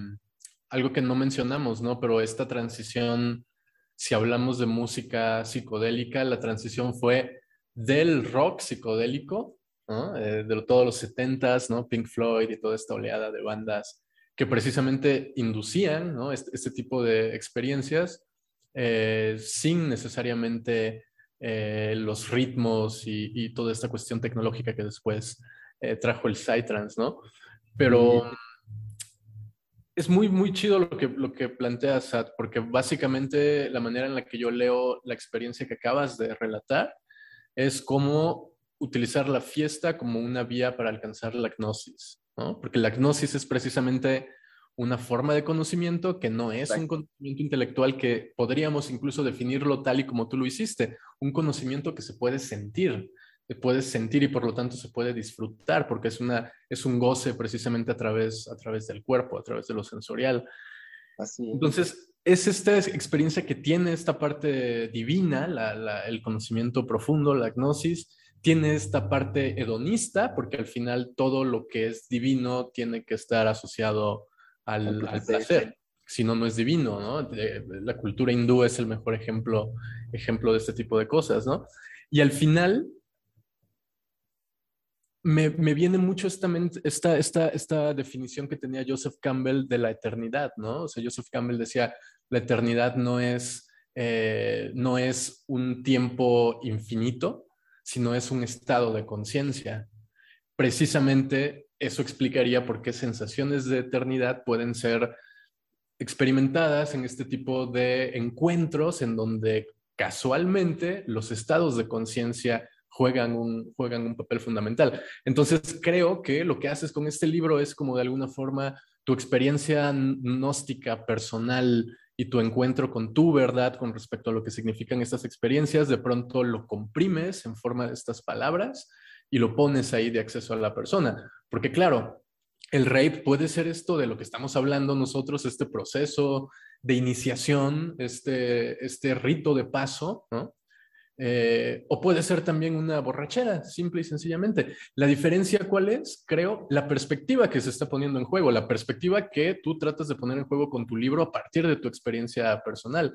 algo que no mencionamos, ¿no? Pero esta transición, si hablamos de música psicodélica, la transición fue del rock psicodélico, ¿no? Eh, de todos los setentas, ¿no? Pink Floyd y toda esta oleada de bandas que precisamente inducían, ¿no? Este, este tipo de experiencias eh, sin necesariamente eh, los ritmos y, toda esta cuestión tecnológica que después eh, trajo el Psytrance, ¿no? Pero es muy, muy chido lo que, lo que planteas, Sad, porque básicamente la manera en la que yo leo la experiencia que acabas de relatar es cómo utilizar la fiesta como una vía para alcanzar la gnosis, ¿no? Porque la gnosis es precisamente una forma de conocimiento que no es un conocimiento intelectual que podríamos incluso definirlo tal y como tú lo hiciste, un conocimiento que se puede sentir, se puede sentir y por lo tanto se puede disfrutar porque es, una, es un goce precisamente a través, a través del cuerpo, a través de lo sensorial. Así Entonces, es esta experiencia que tiene esta parte divina, el conocimiento profundo, la gnosis, tiene esta parte hedonista, porque al final todo lo que es divino tiene que estar asociado al, placer. Si no, no es divino, ¿no? La cultura hindú es el mejor ejemplo, ejemplo de este tipo de cosas, ¿no? Y al final, me, viene mucho esta, esta, esta, esta definición que tenía Joseph Campbell de la eternidad, ¿no? O sea, Joseph Campbell decía, la eternidad no es, eh, no es un tiempo infinito, sino es un estado de conciencia. Precisamente eso explicaría por qué sensaciones de eternidad pueden ser experimentadas en este tipo de encuentros en donde casualmente los estados de conciencia juegan un, juegan un papel fundamental. Entonces creo que lo que haces con este libro es como de alguna forma tu experiencia gnóstica personal y tu encuentro con tu verdad con respecto a lo que significan estas experiencias, de pronto lo comprimes en forma de estas palabras y lo pones ahí de acceso a la persona. Porque claro, el rape puede ser esto de lo que estamos hablando nosotros, este proceso de iniciación, este, este rito de paso, ¿no? Eh, o puede ser también una borrachera, simple y sencillamente. La diferencia cuál es, creo, la perspectiva que se está poniendo en juego, la perspectiva que tú tratas de poner en juego con tu libro a partir de tu experiencia personal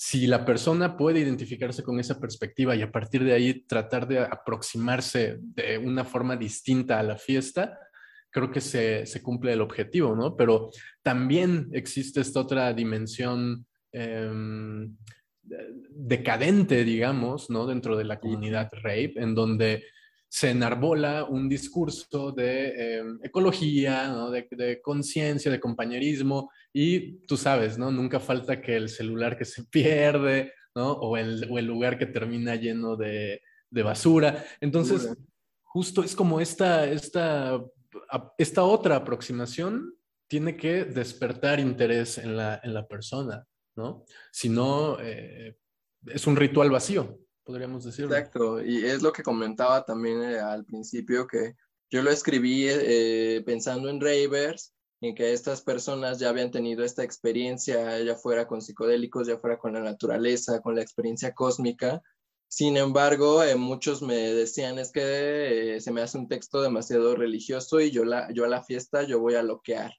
si la persona puede identificarse con esa perspectiva y a partir de ahí tratar de aproximarse de una forma distinta a la fiesta, creo que se, cumple el objetivo, ¿no? Pero también existe esta otra dimensión em, decadente, digamos, ¿no? Dentro de la comunidad rape, en donde se enarbola un discurso de em, ecología, ¿no? de, conciencia, de compañerismo, y tú sabes, ¿no? Nunca falta que el celular que se pierde, ¿no? O el, o el lugar que termina lleno de, de basura. Entonces, justo es como esta, esta, esta otra aproximación tiene que despertar interés en la, en la persona, ¿no? Si no, eh, es un ritual vacío podríamos decirlo. Exacto, y es lo que comentaba también eh, al principio, que yo lo escribí eh, pensando en ravers, en que estas personas ya habían tenido esta experiencia, ya fuera con psicodélicos, ya fuera con la naturaleza, con la experiencia cósmica, Sin embargo, eh, muchos me decían es que eh, se me hace un texto demasiado religioso y yo, la, yo a la fiesta yo voy a loquear.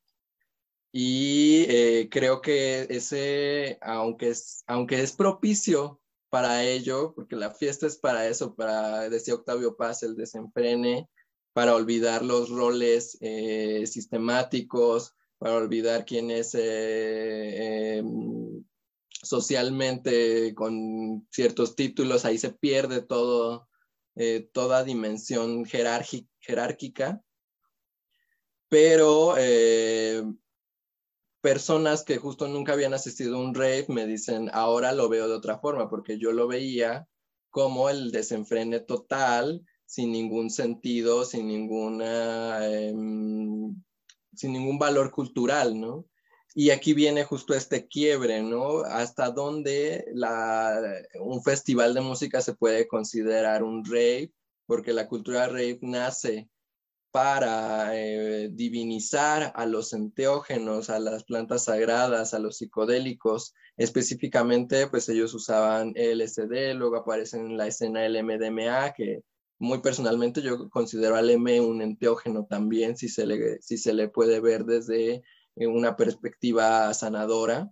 Y eh, creo que ese, aunque es, aunque es propicio para ello, porque la fiesta es para eso, para, decía Octavio Paz, el desenfrene, para olvidar los roles sistemáticos, para olvidar quién es em, socialmente con ciertos títulos, ahí se pierde eh, toda dimensión jerárquica, pero eh, personas que justo nunca habían asistido a un rave me dicen, ahora lo veo de otra forma, porque yo lo veía como el desenfrene total, sin ningún sentido, sin ninguna, em, sin ningún valor cultural, ¿no? Y aquí viene justo este quiebre, ¿no? Hasta dónde un festival de música se puede considerar un rave, porque la cultura rave nace para eh, divinizar a los enteógenos, a las plantas sagradas, a los psicodélicos. Específicamente, pues ellos usaban LSD, luego aparecen en la escena el MDMA, que muy personalmente yo considero al M un enteógeno también, si se le, si se le puede ver desde una perspectiva sanadora.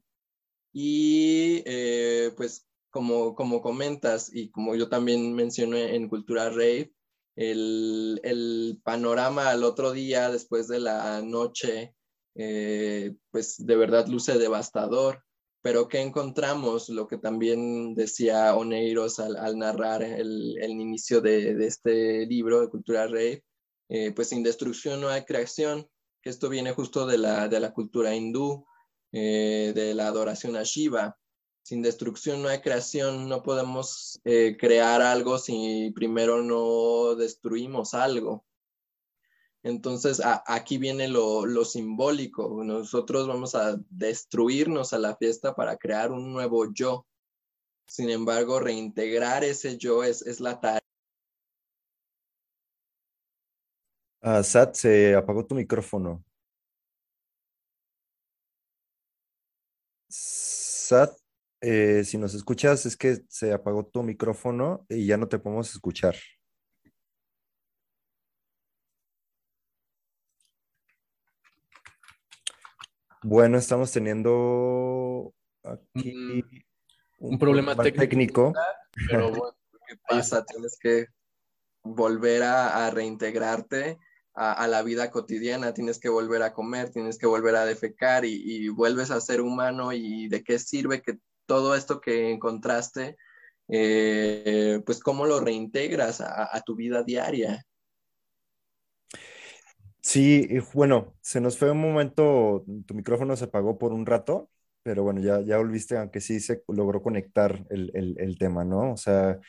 Y eh, pues como, como comentas y como yo también mencioné en Cultura Rave, el, el panorama al otro día después de la noche, eh, pues de verdad luce devastador. Pero ¿qué encontramos? Lo que también decía Oneiros al, narrar el, el inicio de, de, este libro de Cultura Rave, eh, pues sin destrucción no hay creación esto viene justo de la, de la cultura hindú, eh, de la adoración a Shiva. Sin destrucción no hay creación, no podemos eh, crear algo si primero no destruimos algo. Entonces, aquí viene lo, simbólico. Nosotros vamos a destruirnos a la fiesta para crear un nuevo yo. Sin embargo, reintegrar ese yo es, es la tarea Ah, Sat, se apagó tu micrófono. Sat, eh, si nos escuchas, es que se apagó tu micrófono y ya no te podemos escuchar. Bueno, estamos teniendo aquí un, problema técnico. Pero bueno, ¿qué pasa? Tienes que volver a reintegrarte a, la vida cotidiana, tienes que volver a comer, tienes que volver a defecar y, vuelves a ser humano y de qué sirve que todo esto que encontraste, eh, pues cómo lo reintegras a, tu vida diaria. Sí, bueno, se nos fue un momento, tu micrófono se apagó por un rato, pero bueno, ya, ya volviste, aunque sí se logró conectar el, el tema, ¿no? O sea,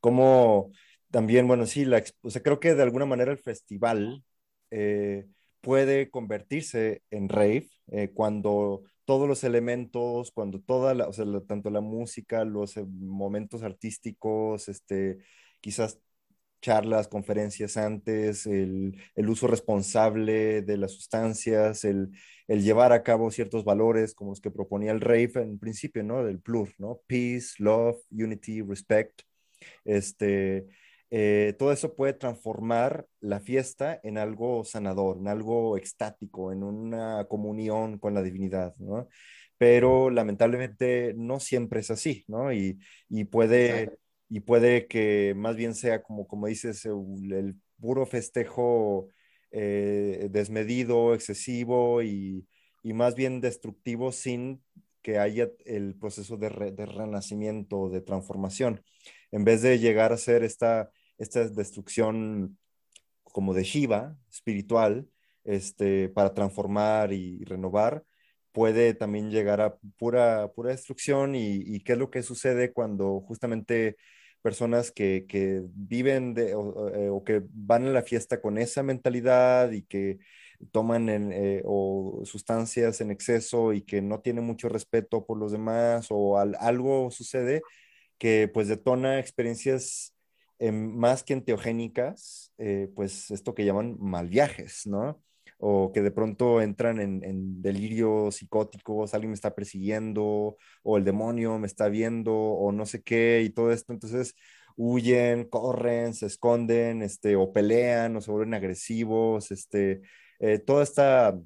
cómo también, bueno, sí, o sea, creo que de alguna manera el festival eh, puede convertirse en rave eh, cuando todos los elementos, cuando toda la, o sea, tanto la música, los eh, momentos artísticos, este, quizás charlas, conferencias antes, el, el, uso responsable de las sustancias, el, el, llevar a cabo ciertos valores como los que proponía el rave en principio, ¿no? Del plur, ¿no? Peace, love, unity, respect. Este, eh, todo eso puede transformar la fiesta en algo sanador, en algo extático, en una comunión con la divinidad, ¿no? Pero lamentablemente no siempre es así, ¿no? Y, puede, y puede que más bien sea como, como dices, el, puro festejo eh, desmedido, excesivo y, más bien destructivo sin que haya el proceso de, de renacimiento, de transformación. En vez de llegar a ser esta esta destrucción como de Shiva, espiritual, este, para transformar y, renovar, puede también llegar a pura, pura destrucción y, qué es lo que sucede cuando justamente personas que, que viven de, o, eh, que van a la fiesta con esa mentalidad y que toman eh, o sustancias en exceso y que no tienen mucho respeto por los demás o algo sucede que pues detona experiencias más que enteogénicas, eh, pues esto que llaman mal viajes, ¿no? O que de pronto entran en, en, delirios psicóticos, alguien me está persiguiendo, o el demonio me está viendo, o no sé qué, y todo esto. Entonces, huyen, corren, se esconden, este, o pelean, o se vuelven agresivos, este, eh, toda esta,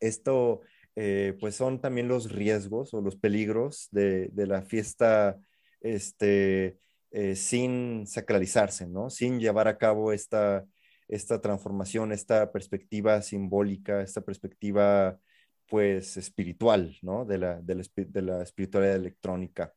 esto, eh, pues son también los riesgos o los peligros de, de la fiesta, este, eh, sin sacralizarse, ¿no? Sin llevar a cabo esta, esta transformación, esta perspectiva simbólica, esta perspectiva pues espiritual, ¿no? De la, de la, espiritualidad electrónica.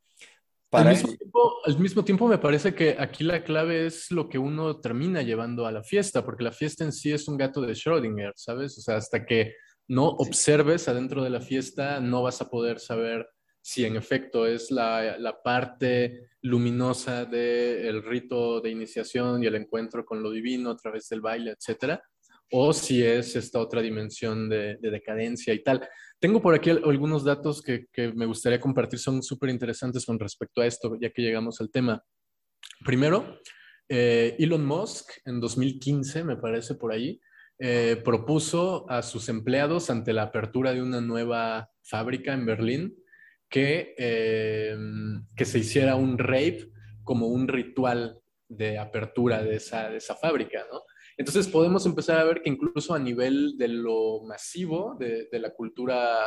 Para... Al, mismo tiempo, al mismo tiempo me parece que aquí la clave es lo que uno termina llevando a la fiesta, porque la fiesta en sí es un gato de Schrödinger, ¿sabes? O sea, hasta que no observes adentro de la fiesta, no vas a poder saber si en efecto es la, la parte luminosa del rito de iniciación y el encuentro con lo divino a través del baile, etcétera, o si es esta otra dimensión de, decadencia y tal. Tengo por aquí algunos datos que, me gustaría compartir, son súper interesantes con respecto a esto, ya que llegamos al tema. Primero, eh, Elon Musk en 2015, me parece por ahí, eh, propuso a sus empleados ante la apertura de una nueva fábrica en Berlín que, eh, que se hiciera un rave como un ritual de apertura de esa, de esa fábrica, ¿no? Entonces podemos empezar a ver que incluso a nivel de lo masivo, de, la cultura,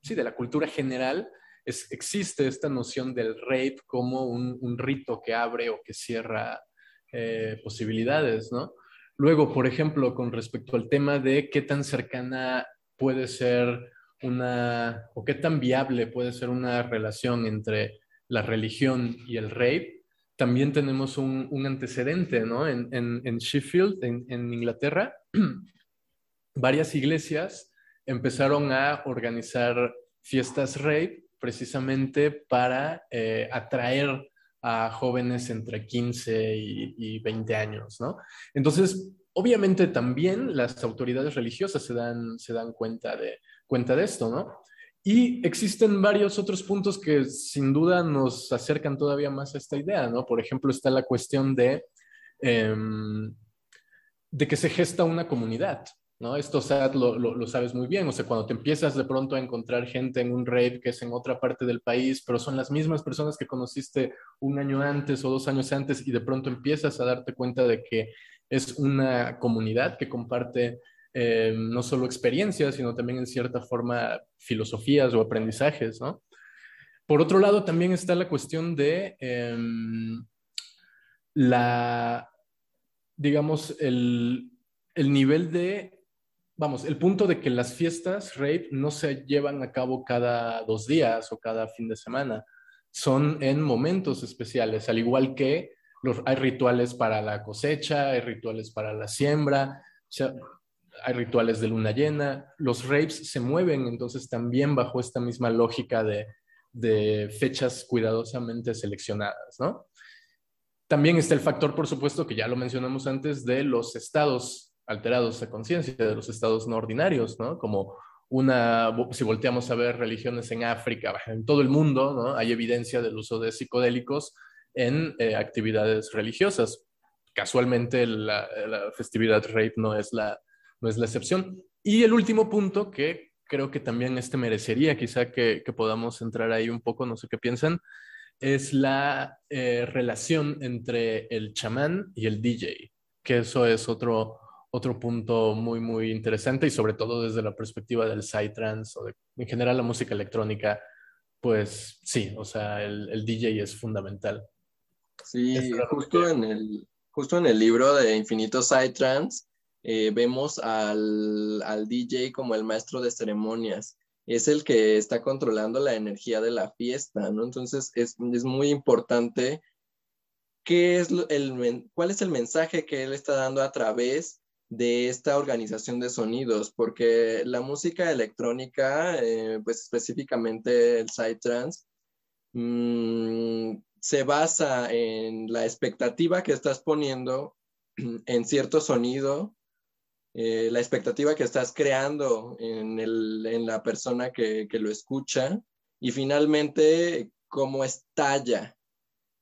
sí, de la cultura general, es, existe esta noción del rape como un, rito que abre o que cierra eh, posibilidades, ¿no? Luego, por ejemplo, con respecto al tema de qué tan cercana puede ser una, o qué tan viable puede ser una relación entre la religión y el rape, también tenemos un, antecedente, ¿no? En, Sheffield, en, Inglaterra, varias iglesias empezaron a organizar fiestas rape precisamente para eh, atraer a jóvenes entre 15 y, 20 años, ¿no? Entonces, obviamente también las autoridades religiosas se dan, se dan cuenta, de, cuenta de esto, ¿no? Y existen varios otros puntos que sin duda nos acercan todavía más a esta idea, ¿no? Por ejemplo, está la cuestión de, em, de que se gesta una comunidad, ¿no? Esto, o lo, lo, sabes muy bien, o sea, cuando te empiezas de pronto a encontrar gente en un rave que es en otra parte del país, pero son las mismas personas que conociste un año antes o dos años antes y de pronto empiezas a darte cuenta de que es una comunidad que comparte eh, no solo experiencias, sino también en cierta forma filosofías o aprendizajes, ¿no? Por otro lado, también está la cuestión de em, la, digamos, el, el nivel de, vamos, el punto de que las fiestas rape no se llevan a cabo cada dos días o cada fin de semana, son en momentos especiales, al igual que hay rituales para la cosecha, hay rituales para la siembra, hay rituales de luna llena, los rapes se mueven entonces también bajo esta misma lógica de, fechas cuidadosamente seleccionadas, ¿no? También está el factor, por supuesto, que ya lo mencionamos antes, de los estados alterados de conciencia, de los estados no ordinarios, ¿no? Como una, si volteamos a ver religiones en África, en todo el mundo, ¿no? Hay evidencia del uso de psicodélicos en eh, actividades religiosas. Casualmente la, la, festividad rape no es la, no es la excepción. Y el último punto que creo que también este merecería quizá que, podamos entrar ahí un poco, no sé qué piensan, es la eh, relación entre el chamán y el DJ, que eso es otro, otro punto muy, muy interesante y sobre todo desde la perspectiva del psytrance o de, en general la música electrónica, pues sí, o sea, el, DJ es fundamental. Sí, justo en, el, justo en el libro de Infinito Psytrance eh, vemos al, DJ como el maestro de ceremonias. Es el que está controlando la energía de la fiesta, ¿no? Entonces es, muy importante qué es el, cuál es el mensaje que él está dando a través de esta organización de sonidos, porque la música electrónica, eh, pues específicamente el psytrance, mm, se basa en la expectativa que estás poniendo en cierto sonido eh, la expectativa que estás creando en, la persona que, lo escucha y finalmente cómo estalla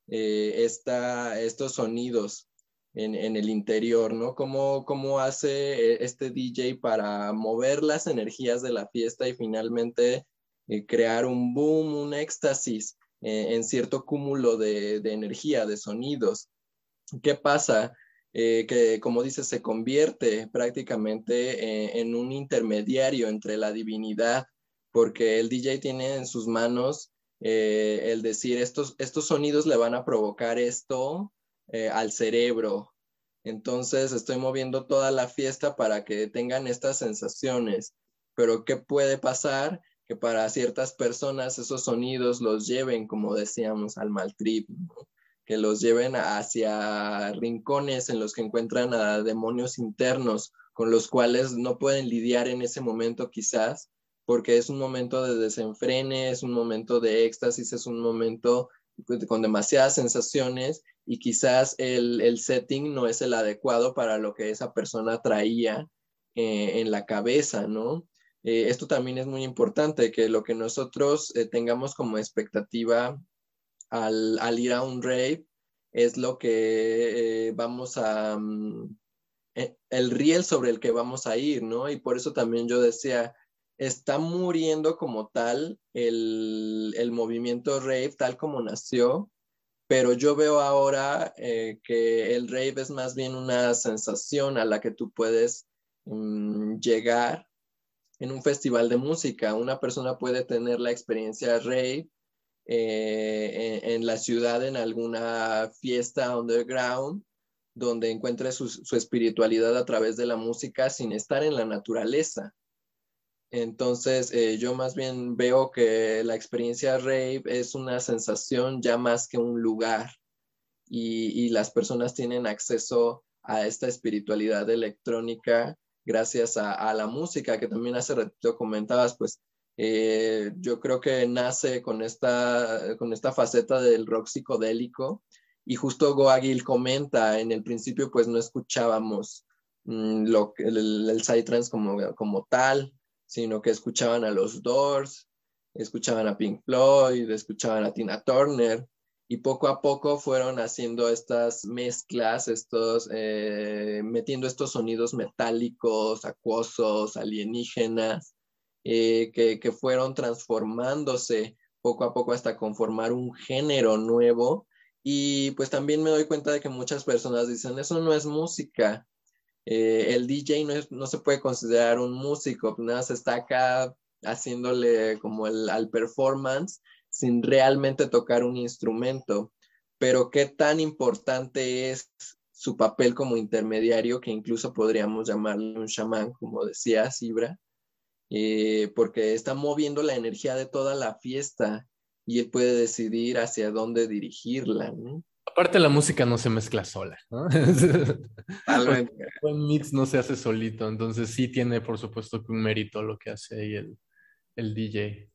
eh, estos sonidos en, el interior, ¿no? Cómo, cómo hace eh, este DJ para mover las energías de la fiesta y finalmente crear un boom, un éxtasis eh, en cierto cúmulo de, energía, de sonidos. ¿Qué pasa? Eh, que como dice, se convierte prácticamente en un intermediario entre la divinidad, porque el DJ tiene en sus manos el decir, estos, estos sonidos le van a provocar esto al cerebro, entonces estoy moviendo toda la fiesta para que tengan estas sensaciones. Pero ¿qué puede pasar? Que para ciertas personas esos sonidos los lleven, como decíamos, al mal trip, que los lleven hacia rincones en los que encuentran a demonios internos con los cuales no pueden lidiar en ese momento quizás, porque es un momento de desenfrene, es un momento de éxtasis, es un momento con demasiadas sensaciones y quizás el, setting no es el adecuado para lo que esa persona traía eh, en la cabeza, ¿no? Eh, esto también es muy importante, que lo que nosotros eh, tengamos como expectativa al, ir a un rave es lo que vamos a, mm, el riel sobre el que vamos a ir, ¿no? Y por eso también yo decía, está muriendo como tal el, el movimiento rave tal como nació, pero yo veo ahora eh, que el rave es más bien una sensación a la que tú puedes mm, llegar en un festival de música. Una persona puede tener la experiencia rave eh, en, la ciudad, en alguna fiesta underground, donde encuentre su, espiritualidad a través de la música sin estar en la naturaleza. Entonces, eh, yo más bien veo que la experiencia rave es una sensación ya más que un lugar y, las personas tienen acceso a esta espiritualidad electrónica gracias a, la música que también hace ratito comentabas, pues eh, yo creo que nace con esta, con esta faceta del rock psicodélico. Y justo Goagil comenta, en el principio pues no escuchábamos mm, lo, el, el psytrance como, como tal, sino que escuchaban a los Doors, escuchaban a Pink Floyd, escuchaban a Tina Turner, y poco a poco fueron haciendo estas mezclas, estos, eh, metiendo estos sonidos metálicos, acuosos, alienígenas, eh, que, que, fueron transformándose poco a poco hasta conformar un género nuevo. Y pues también me doy cuenta de que muchas personas dicen, eso no es música, eh, el DJ no, se puede considerar un músico, nada se está acá haciéndole como el, al performance sin realmente tocar un instrumento. Pero qué tan importante es su papel como intermediario, que incluso podríamos llamarle un chamán, como decía Sibra, eh, porque está moviendo la energía de toda la fiesta y él puede decidir hacia dónde dirigirla. ¿no? Aparte la música no se mezcla sola, ¿no? Buen mix no se hace solito, entonces sí tiene por supuesto que un mérito lo que hace ahí el, el DJ.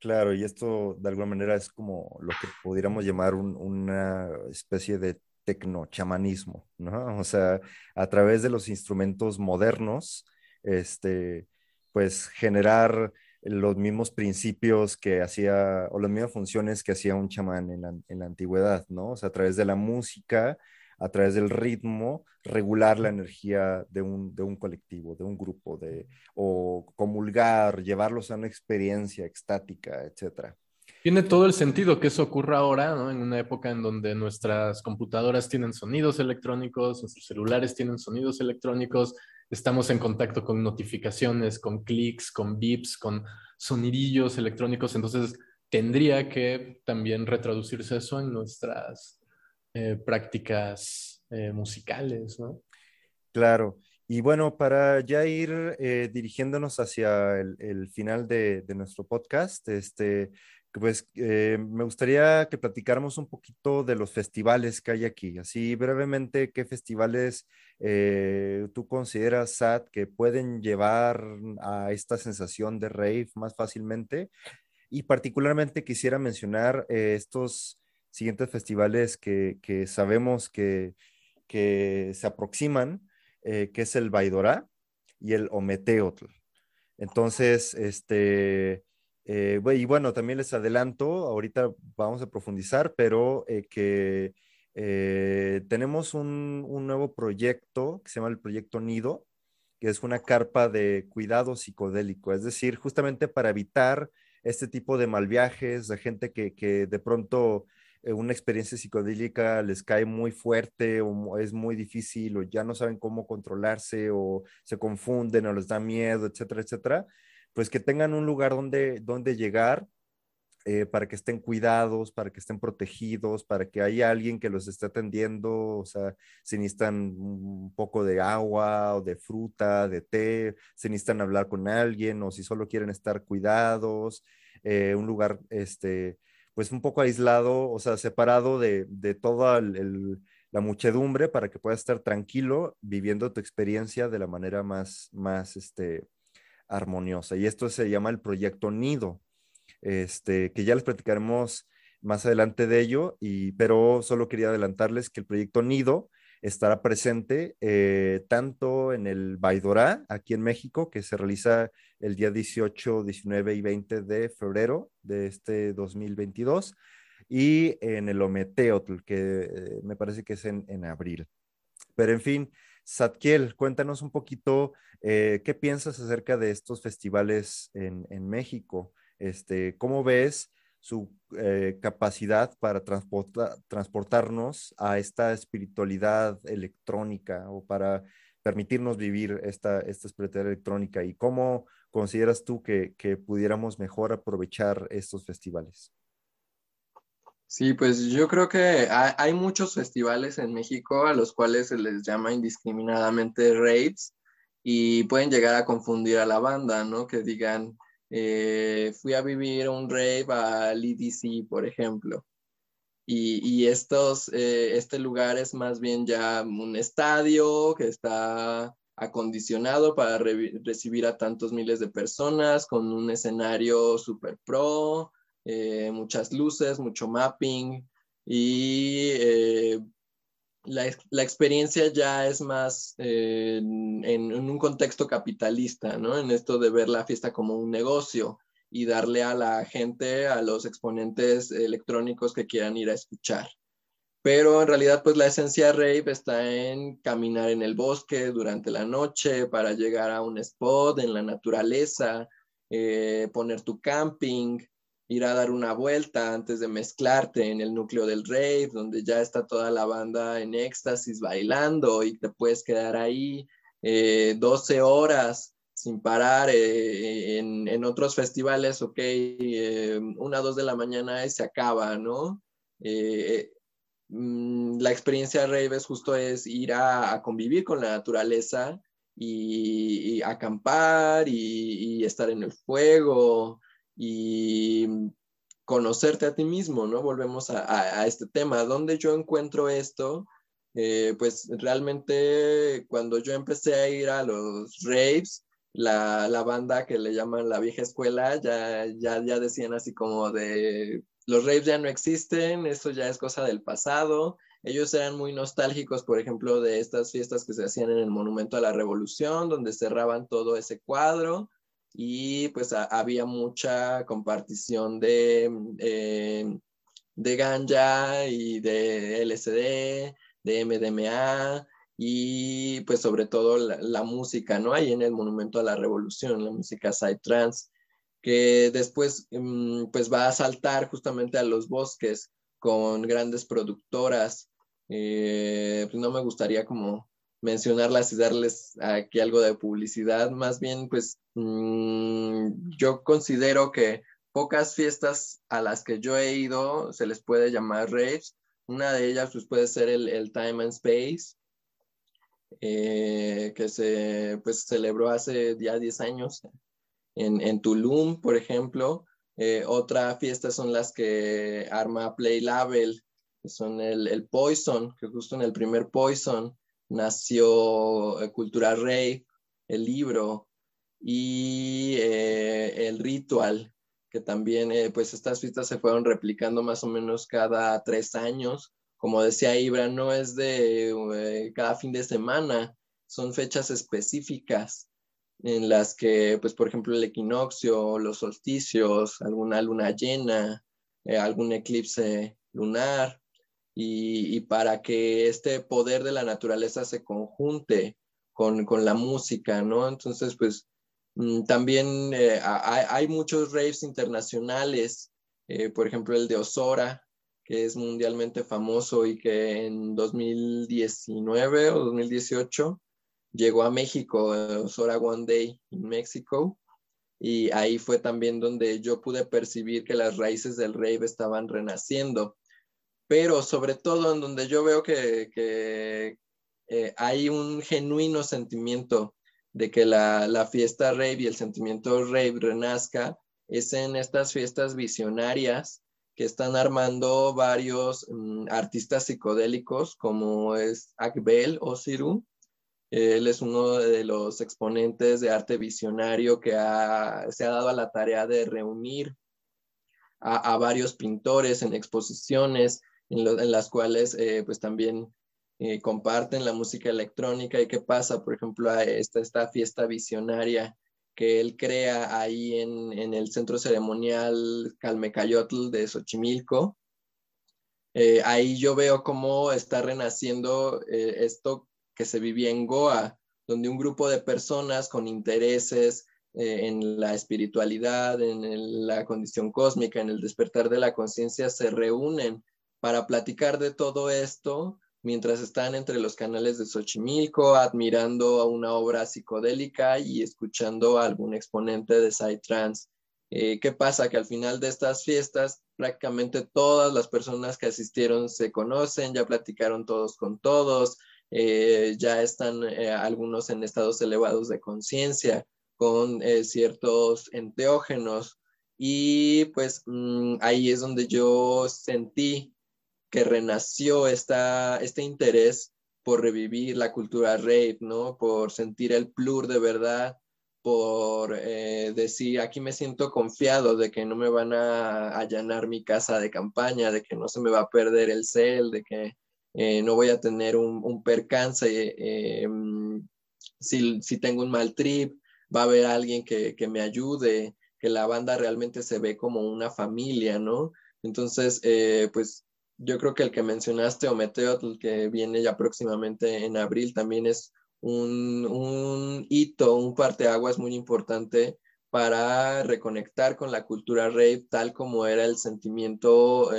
Claro, y esto de alguna manera es como lo que pudiéramos llamar una especie de tecnochamanismo, ¿no? O sea, a través de los instrumentos modernos, este, pues generar los mismos principios que hacía, o las mismas funciones que hacía un chamán en la, antigüedad, ¿no? O sea, a través de la música, a través del ritmo, regular la energía de un, de un colectivo, de un grupo, de, o comulgar, llevarlos a una experiencia extática, etcétera. Tiene todo el sentido que eso ocurra ahora, ¿no? En una época en donde nuestras computadoras tienen sonidos electrónicos, nuestros celulares tienen sonidos electrónicos, estamos en contacto con notificaciones, con clics, con beeps, con sonidillos electrónicos, entonces tendría que también retraducirse eso en nuestras eh, prácticas eh, musicales, ¿no? Claro. Y bueno, para ya ir eh, dirigiéndonos hacia el, final de, nuestro podcast, este, pues me gustaría que platicáramos un poquito de los festivales que hay aquí. Así brevemente, ¿qué festivales tú consideras, Sad, que pueden llevar a esta sensación de rave más fácilmente? Y particularmente quisiera mencionar estos siguientes festivales que, sabemos que, que, se aproximan, que es el Baidorá y el Ometeotl. Entonces, este eh, y bueno, también les adelanto, ahorita vamos a profundizar, pero eh, que eh, tenemos un, nuevo proyecto que se llama el Proyecto Nido, que es una carpa de cuidado psicodélico, es decir, justamente para evitar este tipo de mal viajes, de gente que, que de pronto eh, una experiencia psicodélica les cae muy fuerte o es muy difícil o ya no saben cómo controlarse o se confunden o les da miedo, etcétera, etcétera, pues que tengan un lugar donde, donde llegar eh, para que estén cuidados, para que estén protegidos, para que haya alguien que los esté atendiendo, o sea, si necesitan un poco de agua o de fruta, de té, si necesitan hablar con alguien o si solo quieren estar cuidados, eh, un lugar, este, pues un poco aislado, o sea, separado de, de toda la muchedumbre para que puedas estar tranquilo viviendo tu experiencia de la manera más, más, este, armoniosa. Y esto se llama el proyecto Nido este, que ya les platicaremos más adelante de ello, y, pero solo quería adelantarles que el proyecto Nido estará presente eh, tanto en el Baidorá, aquí en México, que se realiza el día 18, 19 y 20 de febrero de este 2022, y en el Ometeotl, que eh, me parece que es en, abril. Pero en fin, Satkiel, cuéntanos un poquito eh, qué piensas acerca de estos festivales en, en México. Este, ¿Cómo ves su eh, capacidad para transportarnos a esta espiritualidad electrónica o para permitirnos vivir esta, esta espiritualidad electrónica? ¿Y cómo consideras tú que, pudiéramos mejor aprovechar estos festivales? Sí, pues yo creo que hay, muchos festivales en México a los cuales se les llama indiscriminadamente raves y pueden llegar a confundir a la banda, ¿no? Que digan, eh, fui a vivir un rave al EDC, por ejemplo. Y, estos, eh, este lugar es más bien ya un estadio que está acondicionado para recibir a tantos miles de personas, con un escenario super pro, eh, muchas luces, mucho mapping y la, experiencia ya es más eh, en, un contexto capitalista, ¿no? En esto de ver la fiesta como un negocio y darle a la gente, a los exponentes electrónicos que quieran ir a escuchar. Pero en realidad, pues la esencia rave está en caminar en el bosque durante la noche para llegar a un spot en la naturaleza, eh, poner tu camping, ir a dar una vuelta antes de mezclarte en el núcleo del rave, donde ya está toda la banda en éxtasis bailando y te puedes quedar ahí 12 eh, horas sin parar. Eh, en, otros festivales, ok, eh, una, dos de la mañana y se acaba, ¿no? Mm, la experiencia rave es justo es ir a, convivir con la naturaleza y, acampar y, estar en el fuego y conocerte a ti mismo, ¿no? Volvemos a, este tema. ¿Dónde yo encuentro esto? Eh, pues realmente cuando yo empecé a ir a los raves, la, banda que le llaman la vieja escuela, ya, ya, ya decían así como de, los raves ya no existen, eso ya es cosa del pasado. Ellos eran muy nostálgicos, por ejemplo, de estas fiestas que se hacían en el Monumento a la Revolución, donde cerraban todo ese cuadro y pues había mucha compartición de, eh, de ganja y de LSD, de MDMA y pues sobre todo la, música, ¿no? Ahí en el Monumento a la Revolución, la música Psytrance, que después mm, pues va a saltar justamente a los bosques con grandes productoras. Eh, pues no me gustaría como mencionarlas y darles aquí algo de publicidad. Más bien, pues mm, yo considero que pocas fiestas a las que yo he ido se les puede llamar raves. Una de ellas pues, puede ser el, Time and Space, eh, que se pues, celebró hace ya 10 años en, Tulum, por ejemplo. Eh, otra fiesta son las que arma Play Label, que son el, el Poison, que justo en el primer Poison nació eh, Cultura Rey, el libro y eh, el ritual, que también eh, pues estas fiestas se fueron replicando más o menos cada tres años. Como decía Ibra, no es de cada fin de semana, son fechas específicas en las que, pues por ejemplo, el equinoccio, los solsticios, alguna luna llena, algún eclipse lunar, y, para que este poder de la naturaleza se conjunte con, la música, ¿no? Entonces, pues Mm, también eh, hay, muchos raves internacionales, eh, por ejemplo el de Osora, que es mundialmente famoso y que en 2019 o 2018 llegó a México, Osora One Day en México, y ahí fue también donde yo pude percibir que las raíces del rave estaban renaciendo. Pero sobre todo en donde yo veo que, eh, hay un genuino sentimiento de que la, fiesta rave y el sentimiento rave renazca es en estas fiestas visionarias que están armando varios mm, artistas psicodélicos como es Akbel Osiru, él es uno de los exponentes de arte visionario que se ha dado a la tarea de reunir a, varios pintores en exposiciones en, las cuales eh, pues también eh, comparten la música electrónica y qué pasa, por ejemplo, esta, esta fiesta visionaria que él crea ahí en, el centro ceremonial Calmecayotl de Xochimilco. Eh, ahí yo veo cómo está renaciendo esto que se vivía en Goa, donde un grupo de personas con intereses eh, en la espiritualidad, en la condición cósmica, en el despertar de la conciencia, se reúnen para platicar de todo esto mientras están entre los canales de Xochimilco, admirando a una obra psicodélica y escuchando a algún exponente de Psytrance. Eh, ¿Qué pasa? Que al final de estas fiestas prácticamente todas las personas que asistieron se conocen, ya platicaron todos con todos, eh, ya están eh, algunos en estados elevados de conciencia con ciertos enteógenos y pues mm, ahí es donde yo sentí que renació esta, este interés por revivir la cultura rape, ¿no? Por sentir el plur de verdad, por decir, aquí me siento confiado de que no me van a allanar mi casa de campaña, de que no se me va a perder el cel, de que eh, no voy a tener un, percance, eh, mm, si, tengo un mal trip, va a haber alguien que, me ayude, que la banda realmente se ve como una familia, ¿no? Entonces, eh, pues yo creo que el que mencionaste, el que viene ya próximamente en abril, también es un, un hito, un parteaguas muy importante para reconectar con la cultura rave tal como era el sentimiento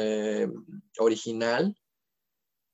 original.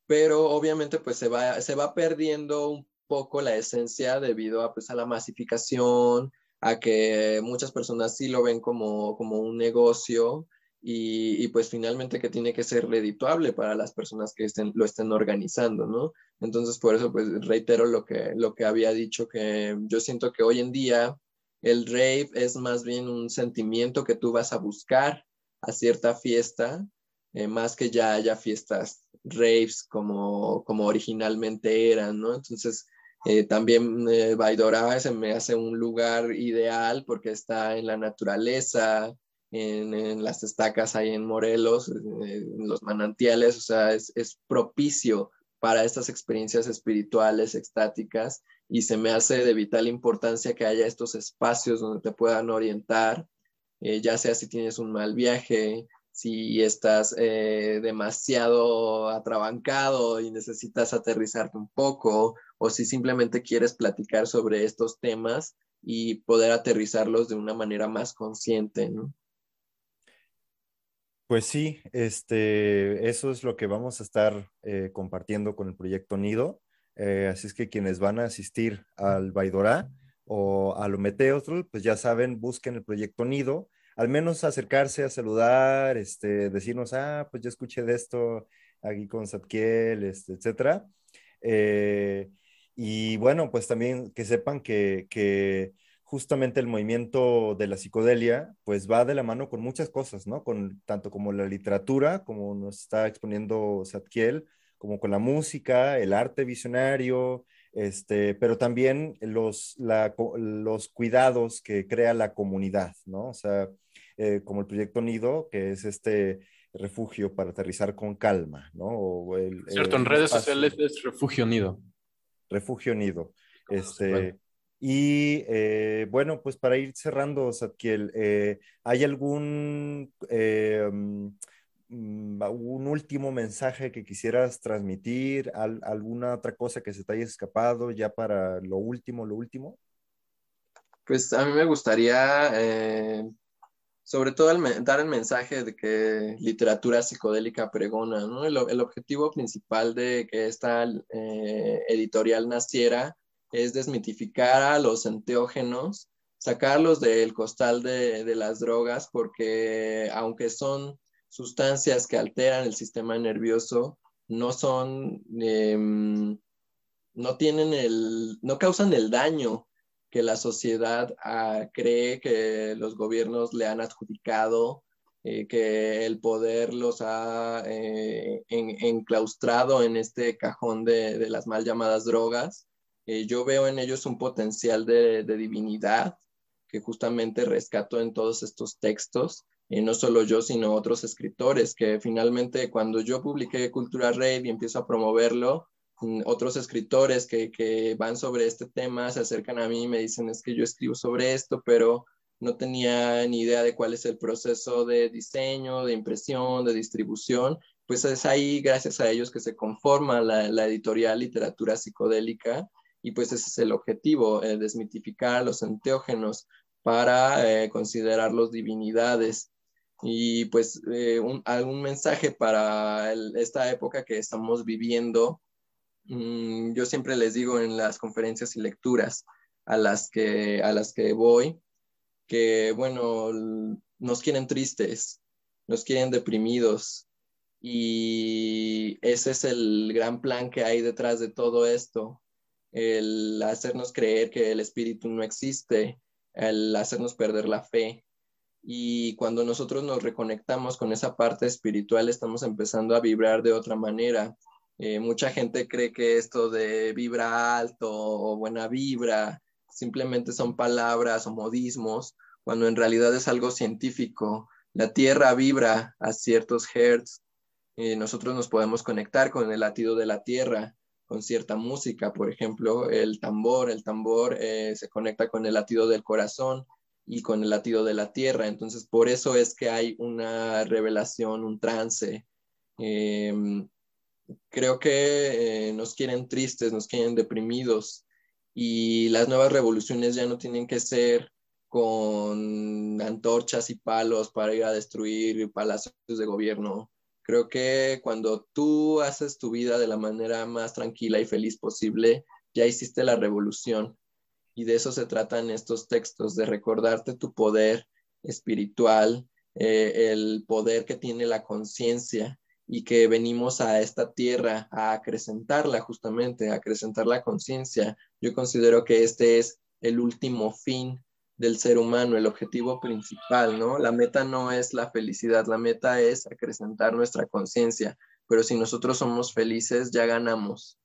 Pero obviamente pues se va, se va perdiendo un poco la esencia debido a, pues, a la masificación, a que muchas personas sí lo ven como, como un negocio y, pues finalmente que tiene que ser redituable para las personas que estén, lo estén organizando, ¿no? Entonces por eso pues reitero lo que, lo que había dicho, que yo siento que hoy en día el rave es más bien un sentimiento que tú vas a buscar a cierta fiesta, eh, más que ya haya fiestas raves como, como originalmente eran, ¿no? Entonces, eh, también eh, Baidora se me hace un lugar ideal porque está en la naturaleza, en, las estacas ahí en Morelos, en los manantiales, o sea, es, propicio para estas experiencias espirituales, extáticas, y se me hace de vital importancia que haya estos espacios donde te puedan orientar, eh, ya sea si tienes un mal viaje, si estás eh, demasiado atrabancado y necesitas aterrizarte un poco, o si simplemente quieres platicar sobre estos temas y poder aterrizarlos de una manera más consciente, ¿no? Pues sí, este, eso es lo que vamos a estar eh, compartiendo con el proyecto Nido. Eh, así es que quienes van a asistir al Baidorá o al Ometeotl, pues ya saben, busquen el proyecto Nido al menos acercarse a saludar, este, decirnos, ah, pues ya escuché de esto aquí con Satkiel, este, etcétera. Eh, y bueno, pues también que sepan que, justamente el movimiento de la psicodelia, pues va de la mano con muchas cosas, ¿no? Con tanto como la literatura, como nos está exponiendo Satkiel, como con la música, el arte visionario, este, pero también los, los cuidados que crea la comunidad, ¿no? O sea, eh, como el proyecto Nido, que es este refugio para aterrizar con calma, ¿no? Cierto, en redes sociales es Refugio Nido. Refugio Nido. Este, Y eh, bueno, pues para ir cerrando, Satkiel, eh, ¿hay algún mm, un último mensaje que quisieras transmitir? ¿Alguna otra cosa que se te haya escapado ya para lo último, lo último? Pues a mí me gustaría, eh, sobre todo, dar el mensaje de que literatura psicodélica pregona, ¿no? El, objetivo principal de que esta eh, editorial naciera es desmitificar a los enteógenos, sacarlos del costal de, de las drogas, porque aunque son sustancias que alteran el sistema nervioso, no son, em, no tienen el, no causan el daño que la sociedad ah, cree que los gobiernos le han adjudicado, eh, que el poder los ha eh, enclaustrado en este cajón de, las mal llamadas drogas. Eh, yo veo en ellos un potencial de, divinidad que justamente rescato en todos estos textos, y no solo yo, sino otros escritores, que finalmente cuando yo publiqué Cultura Rave y empiezo a promoverlo, otros escritores que, que, van sobre este tema se acercan a mí y me dicen es que yo escribo sobre esto, pero no tenía ni idea de cuál es el proceso de diseño, de impresión, de distribución. Pues es ahí, gracias a ellos, que se conforma la, la editorial Literatura Psicodélica y pues ese es el objetivo, eh, desmitificar los enteógenos para eh, considerarlos divinidades. Y pues eh, un, algún mensaje para esta época que estamos viviendo, Mm, yo siempre les digo en las conferencias y lecturas a las que, a las que voy, que bueno, nos quieren tristes, nos quieren deprimidos y ese es el gran plan que hay detrás de todo esto, el hacernos creer que el espíritu no existe, el hacernos perder la fe. Y cuando nosotros nos reconectamos con esa parte espiritual, estamos empezando a vibrar de otra manera eh, mucha gente cree que esto de vibra alto o buena vibra simplemente son palabras o modismos, cuando en realidad es algo científico. La Tierra vibra a ciertos hertz. y nosotros nos podemos conectar con el latido de la Tierra, con cierta música, por ejemplo, el tambor. El tambor eh, se conecta con el latido del corazón y con el latido de la Tierra. Entonces, por eso es que hay una revelación, un trance. Em, creo que eh, nos quieren tristes, nos quieren deprimidos y las nuevas revoluciones ya no tienen que ser con antorchas y palos para ir a destruir palacios de gobierno. Creo que cuando tú haces tu vida de la manera más tranquila y feliz posible, ya hiciste la revolución. Y de eso se tratan estos textos, de recordarte tu poder espiritual, eh, el poder que tiene la conciencia y que venimos a esta tierra a acrecentarla justamente, a acrecentar la conciencia. Yo considero que este es el último fin del ser humano, el objetivo principal, ¿no? La meta no es la felicidad, la meta es acrecentar nuestra conciencia, pero si nosotros somos felices, ya ganamos.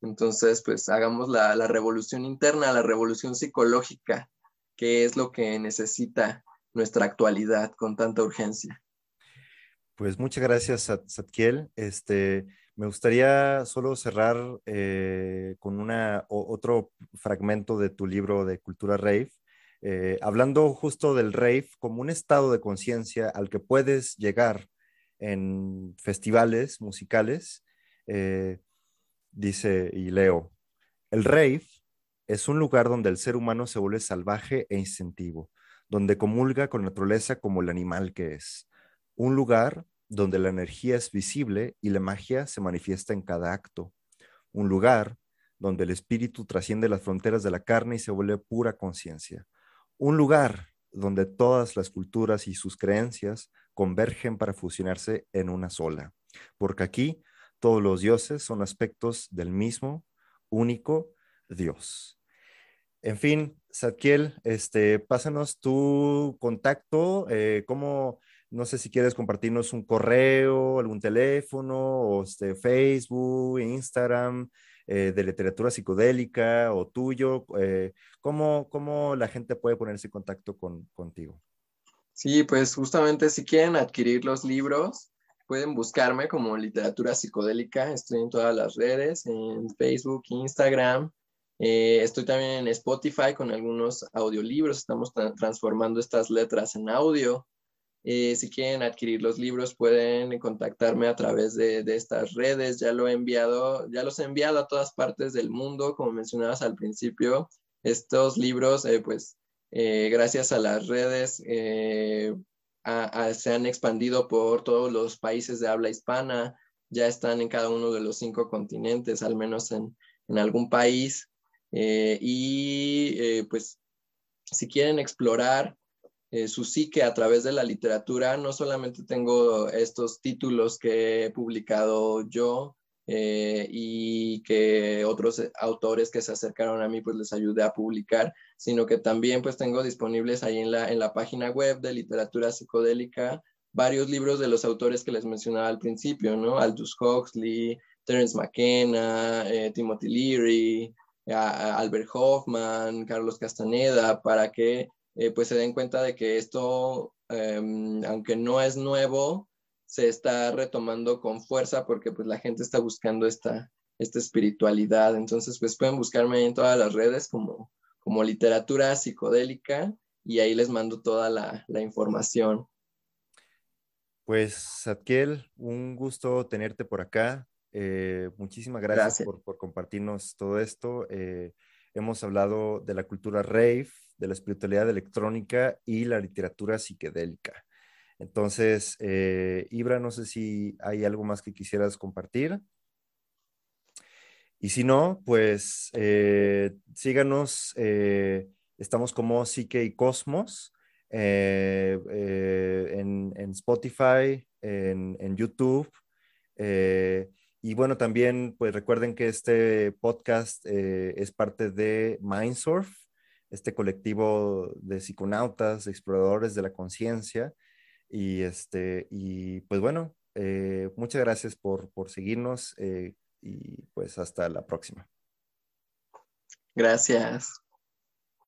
Entonces, pues hagamos la, la revolución interna, la revolución psicológica, que es lo que necesita nuestra actualidad con tanta urgencia. Pues muchas gracias, Satkiel. Este, me gustaría solo cerrar eh, con una, otro fragmento de tu libro de Cultura Rave, eh, hablando justo del rave como un estado de conciencia al que puedes llegar en festivales musicales. Eh, dice, y leo, el rave es un lugar donde el ser humano se vuelve salvaje e instintivo, donde comulga con la naturaleza como el animal que es un lugar donde la energía es visible y la magia se manifiesta en cada acto, un lugar donde el espíritu trasciende las fronteras de la carne y se vuelve pura conciencia, un lugar donde todas las culturas y sus creencias convergen para fusionarse en una sola, porque aquí todos los dioses son aspectos del mismo, único Dios. En fin, Sadkiel, este, pásanos tu contacto, eh, cómo no sé si quieres compartirnos un correo, algún teléfono, o este, Facebook, Instagram, eh, de literatura psicodélica o tuyo. Eh, ¿cómo, la gente puede ponerse en contacto con, contigo? Sí, pues justamente si quieren adquirir los libros, pueden buscarme como literatura psicodélica. Estoy en todas las redes, en Facebook, Instagram. Eh, estoy también en Spotify con algunos audiolibros. Estamos transformando estas letras en audio. Eh, si quieren adquirir los libros, pueden contactarme a través de, estas redes. Ya lo he enviado, ya los he enviado a todas partes del mundo, como mencionabas al principio. Estos libros, eh, pues, gracias a las redes se han expandido por todos los países de habla hispana, ya están en cada uno de los cinco continentes, al menos en, algún país. y pues si quieren explorar eh, su psique a través de la literatura, no solamente tengo estos títulos que he publicado yo eh, y que otros autores que se acercaron a mí pues les ayudé a publicar, sino que también pues tengo disponibles ahí en la, en la página web de literatura psicodélica varios libros de los autores que les mencionaba al principio, ¿no? Aldous Huxley, Terence McKenna, eh, Timothy Leary, Albert Hoffman, Carlos Castaneda, para que eh, pues se den cuenta de que esto, em, aunque no es nuevo, se está retomando con fuerza porque pues la gente está buscando esta, esta espiritualidad. Entonces pues pueden buscarme en todas las redes como, como literatura psicodélica y ahí les mando toda la, la información. Pues, Satkiel, un gusto tenerte por acá. Eh, muchísimas gracias, Por, compartirnos todo esto. Eh, hemos hablado de la cultura rave, de la espiritualidad electrónica y la literatura psicodélica. Entonces, eh, Ibra, no sé si hay algo más que quisieras compartir. Y si no, pues síganos. estamos como Psique y Cosmos en, Spotify, en, en YouTube. Y bueno, también pues recuerden que este podcast eh, es parte de Mindsurf, este colectivo de psiconautas, exploradores de la conciencia. Y, este, y pues bueno, eh, muchas gracias por, por seguirnos eh, y pues hasta la próxima. Gracias.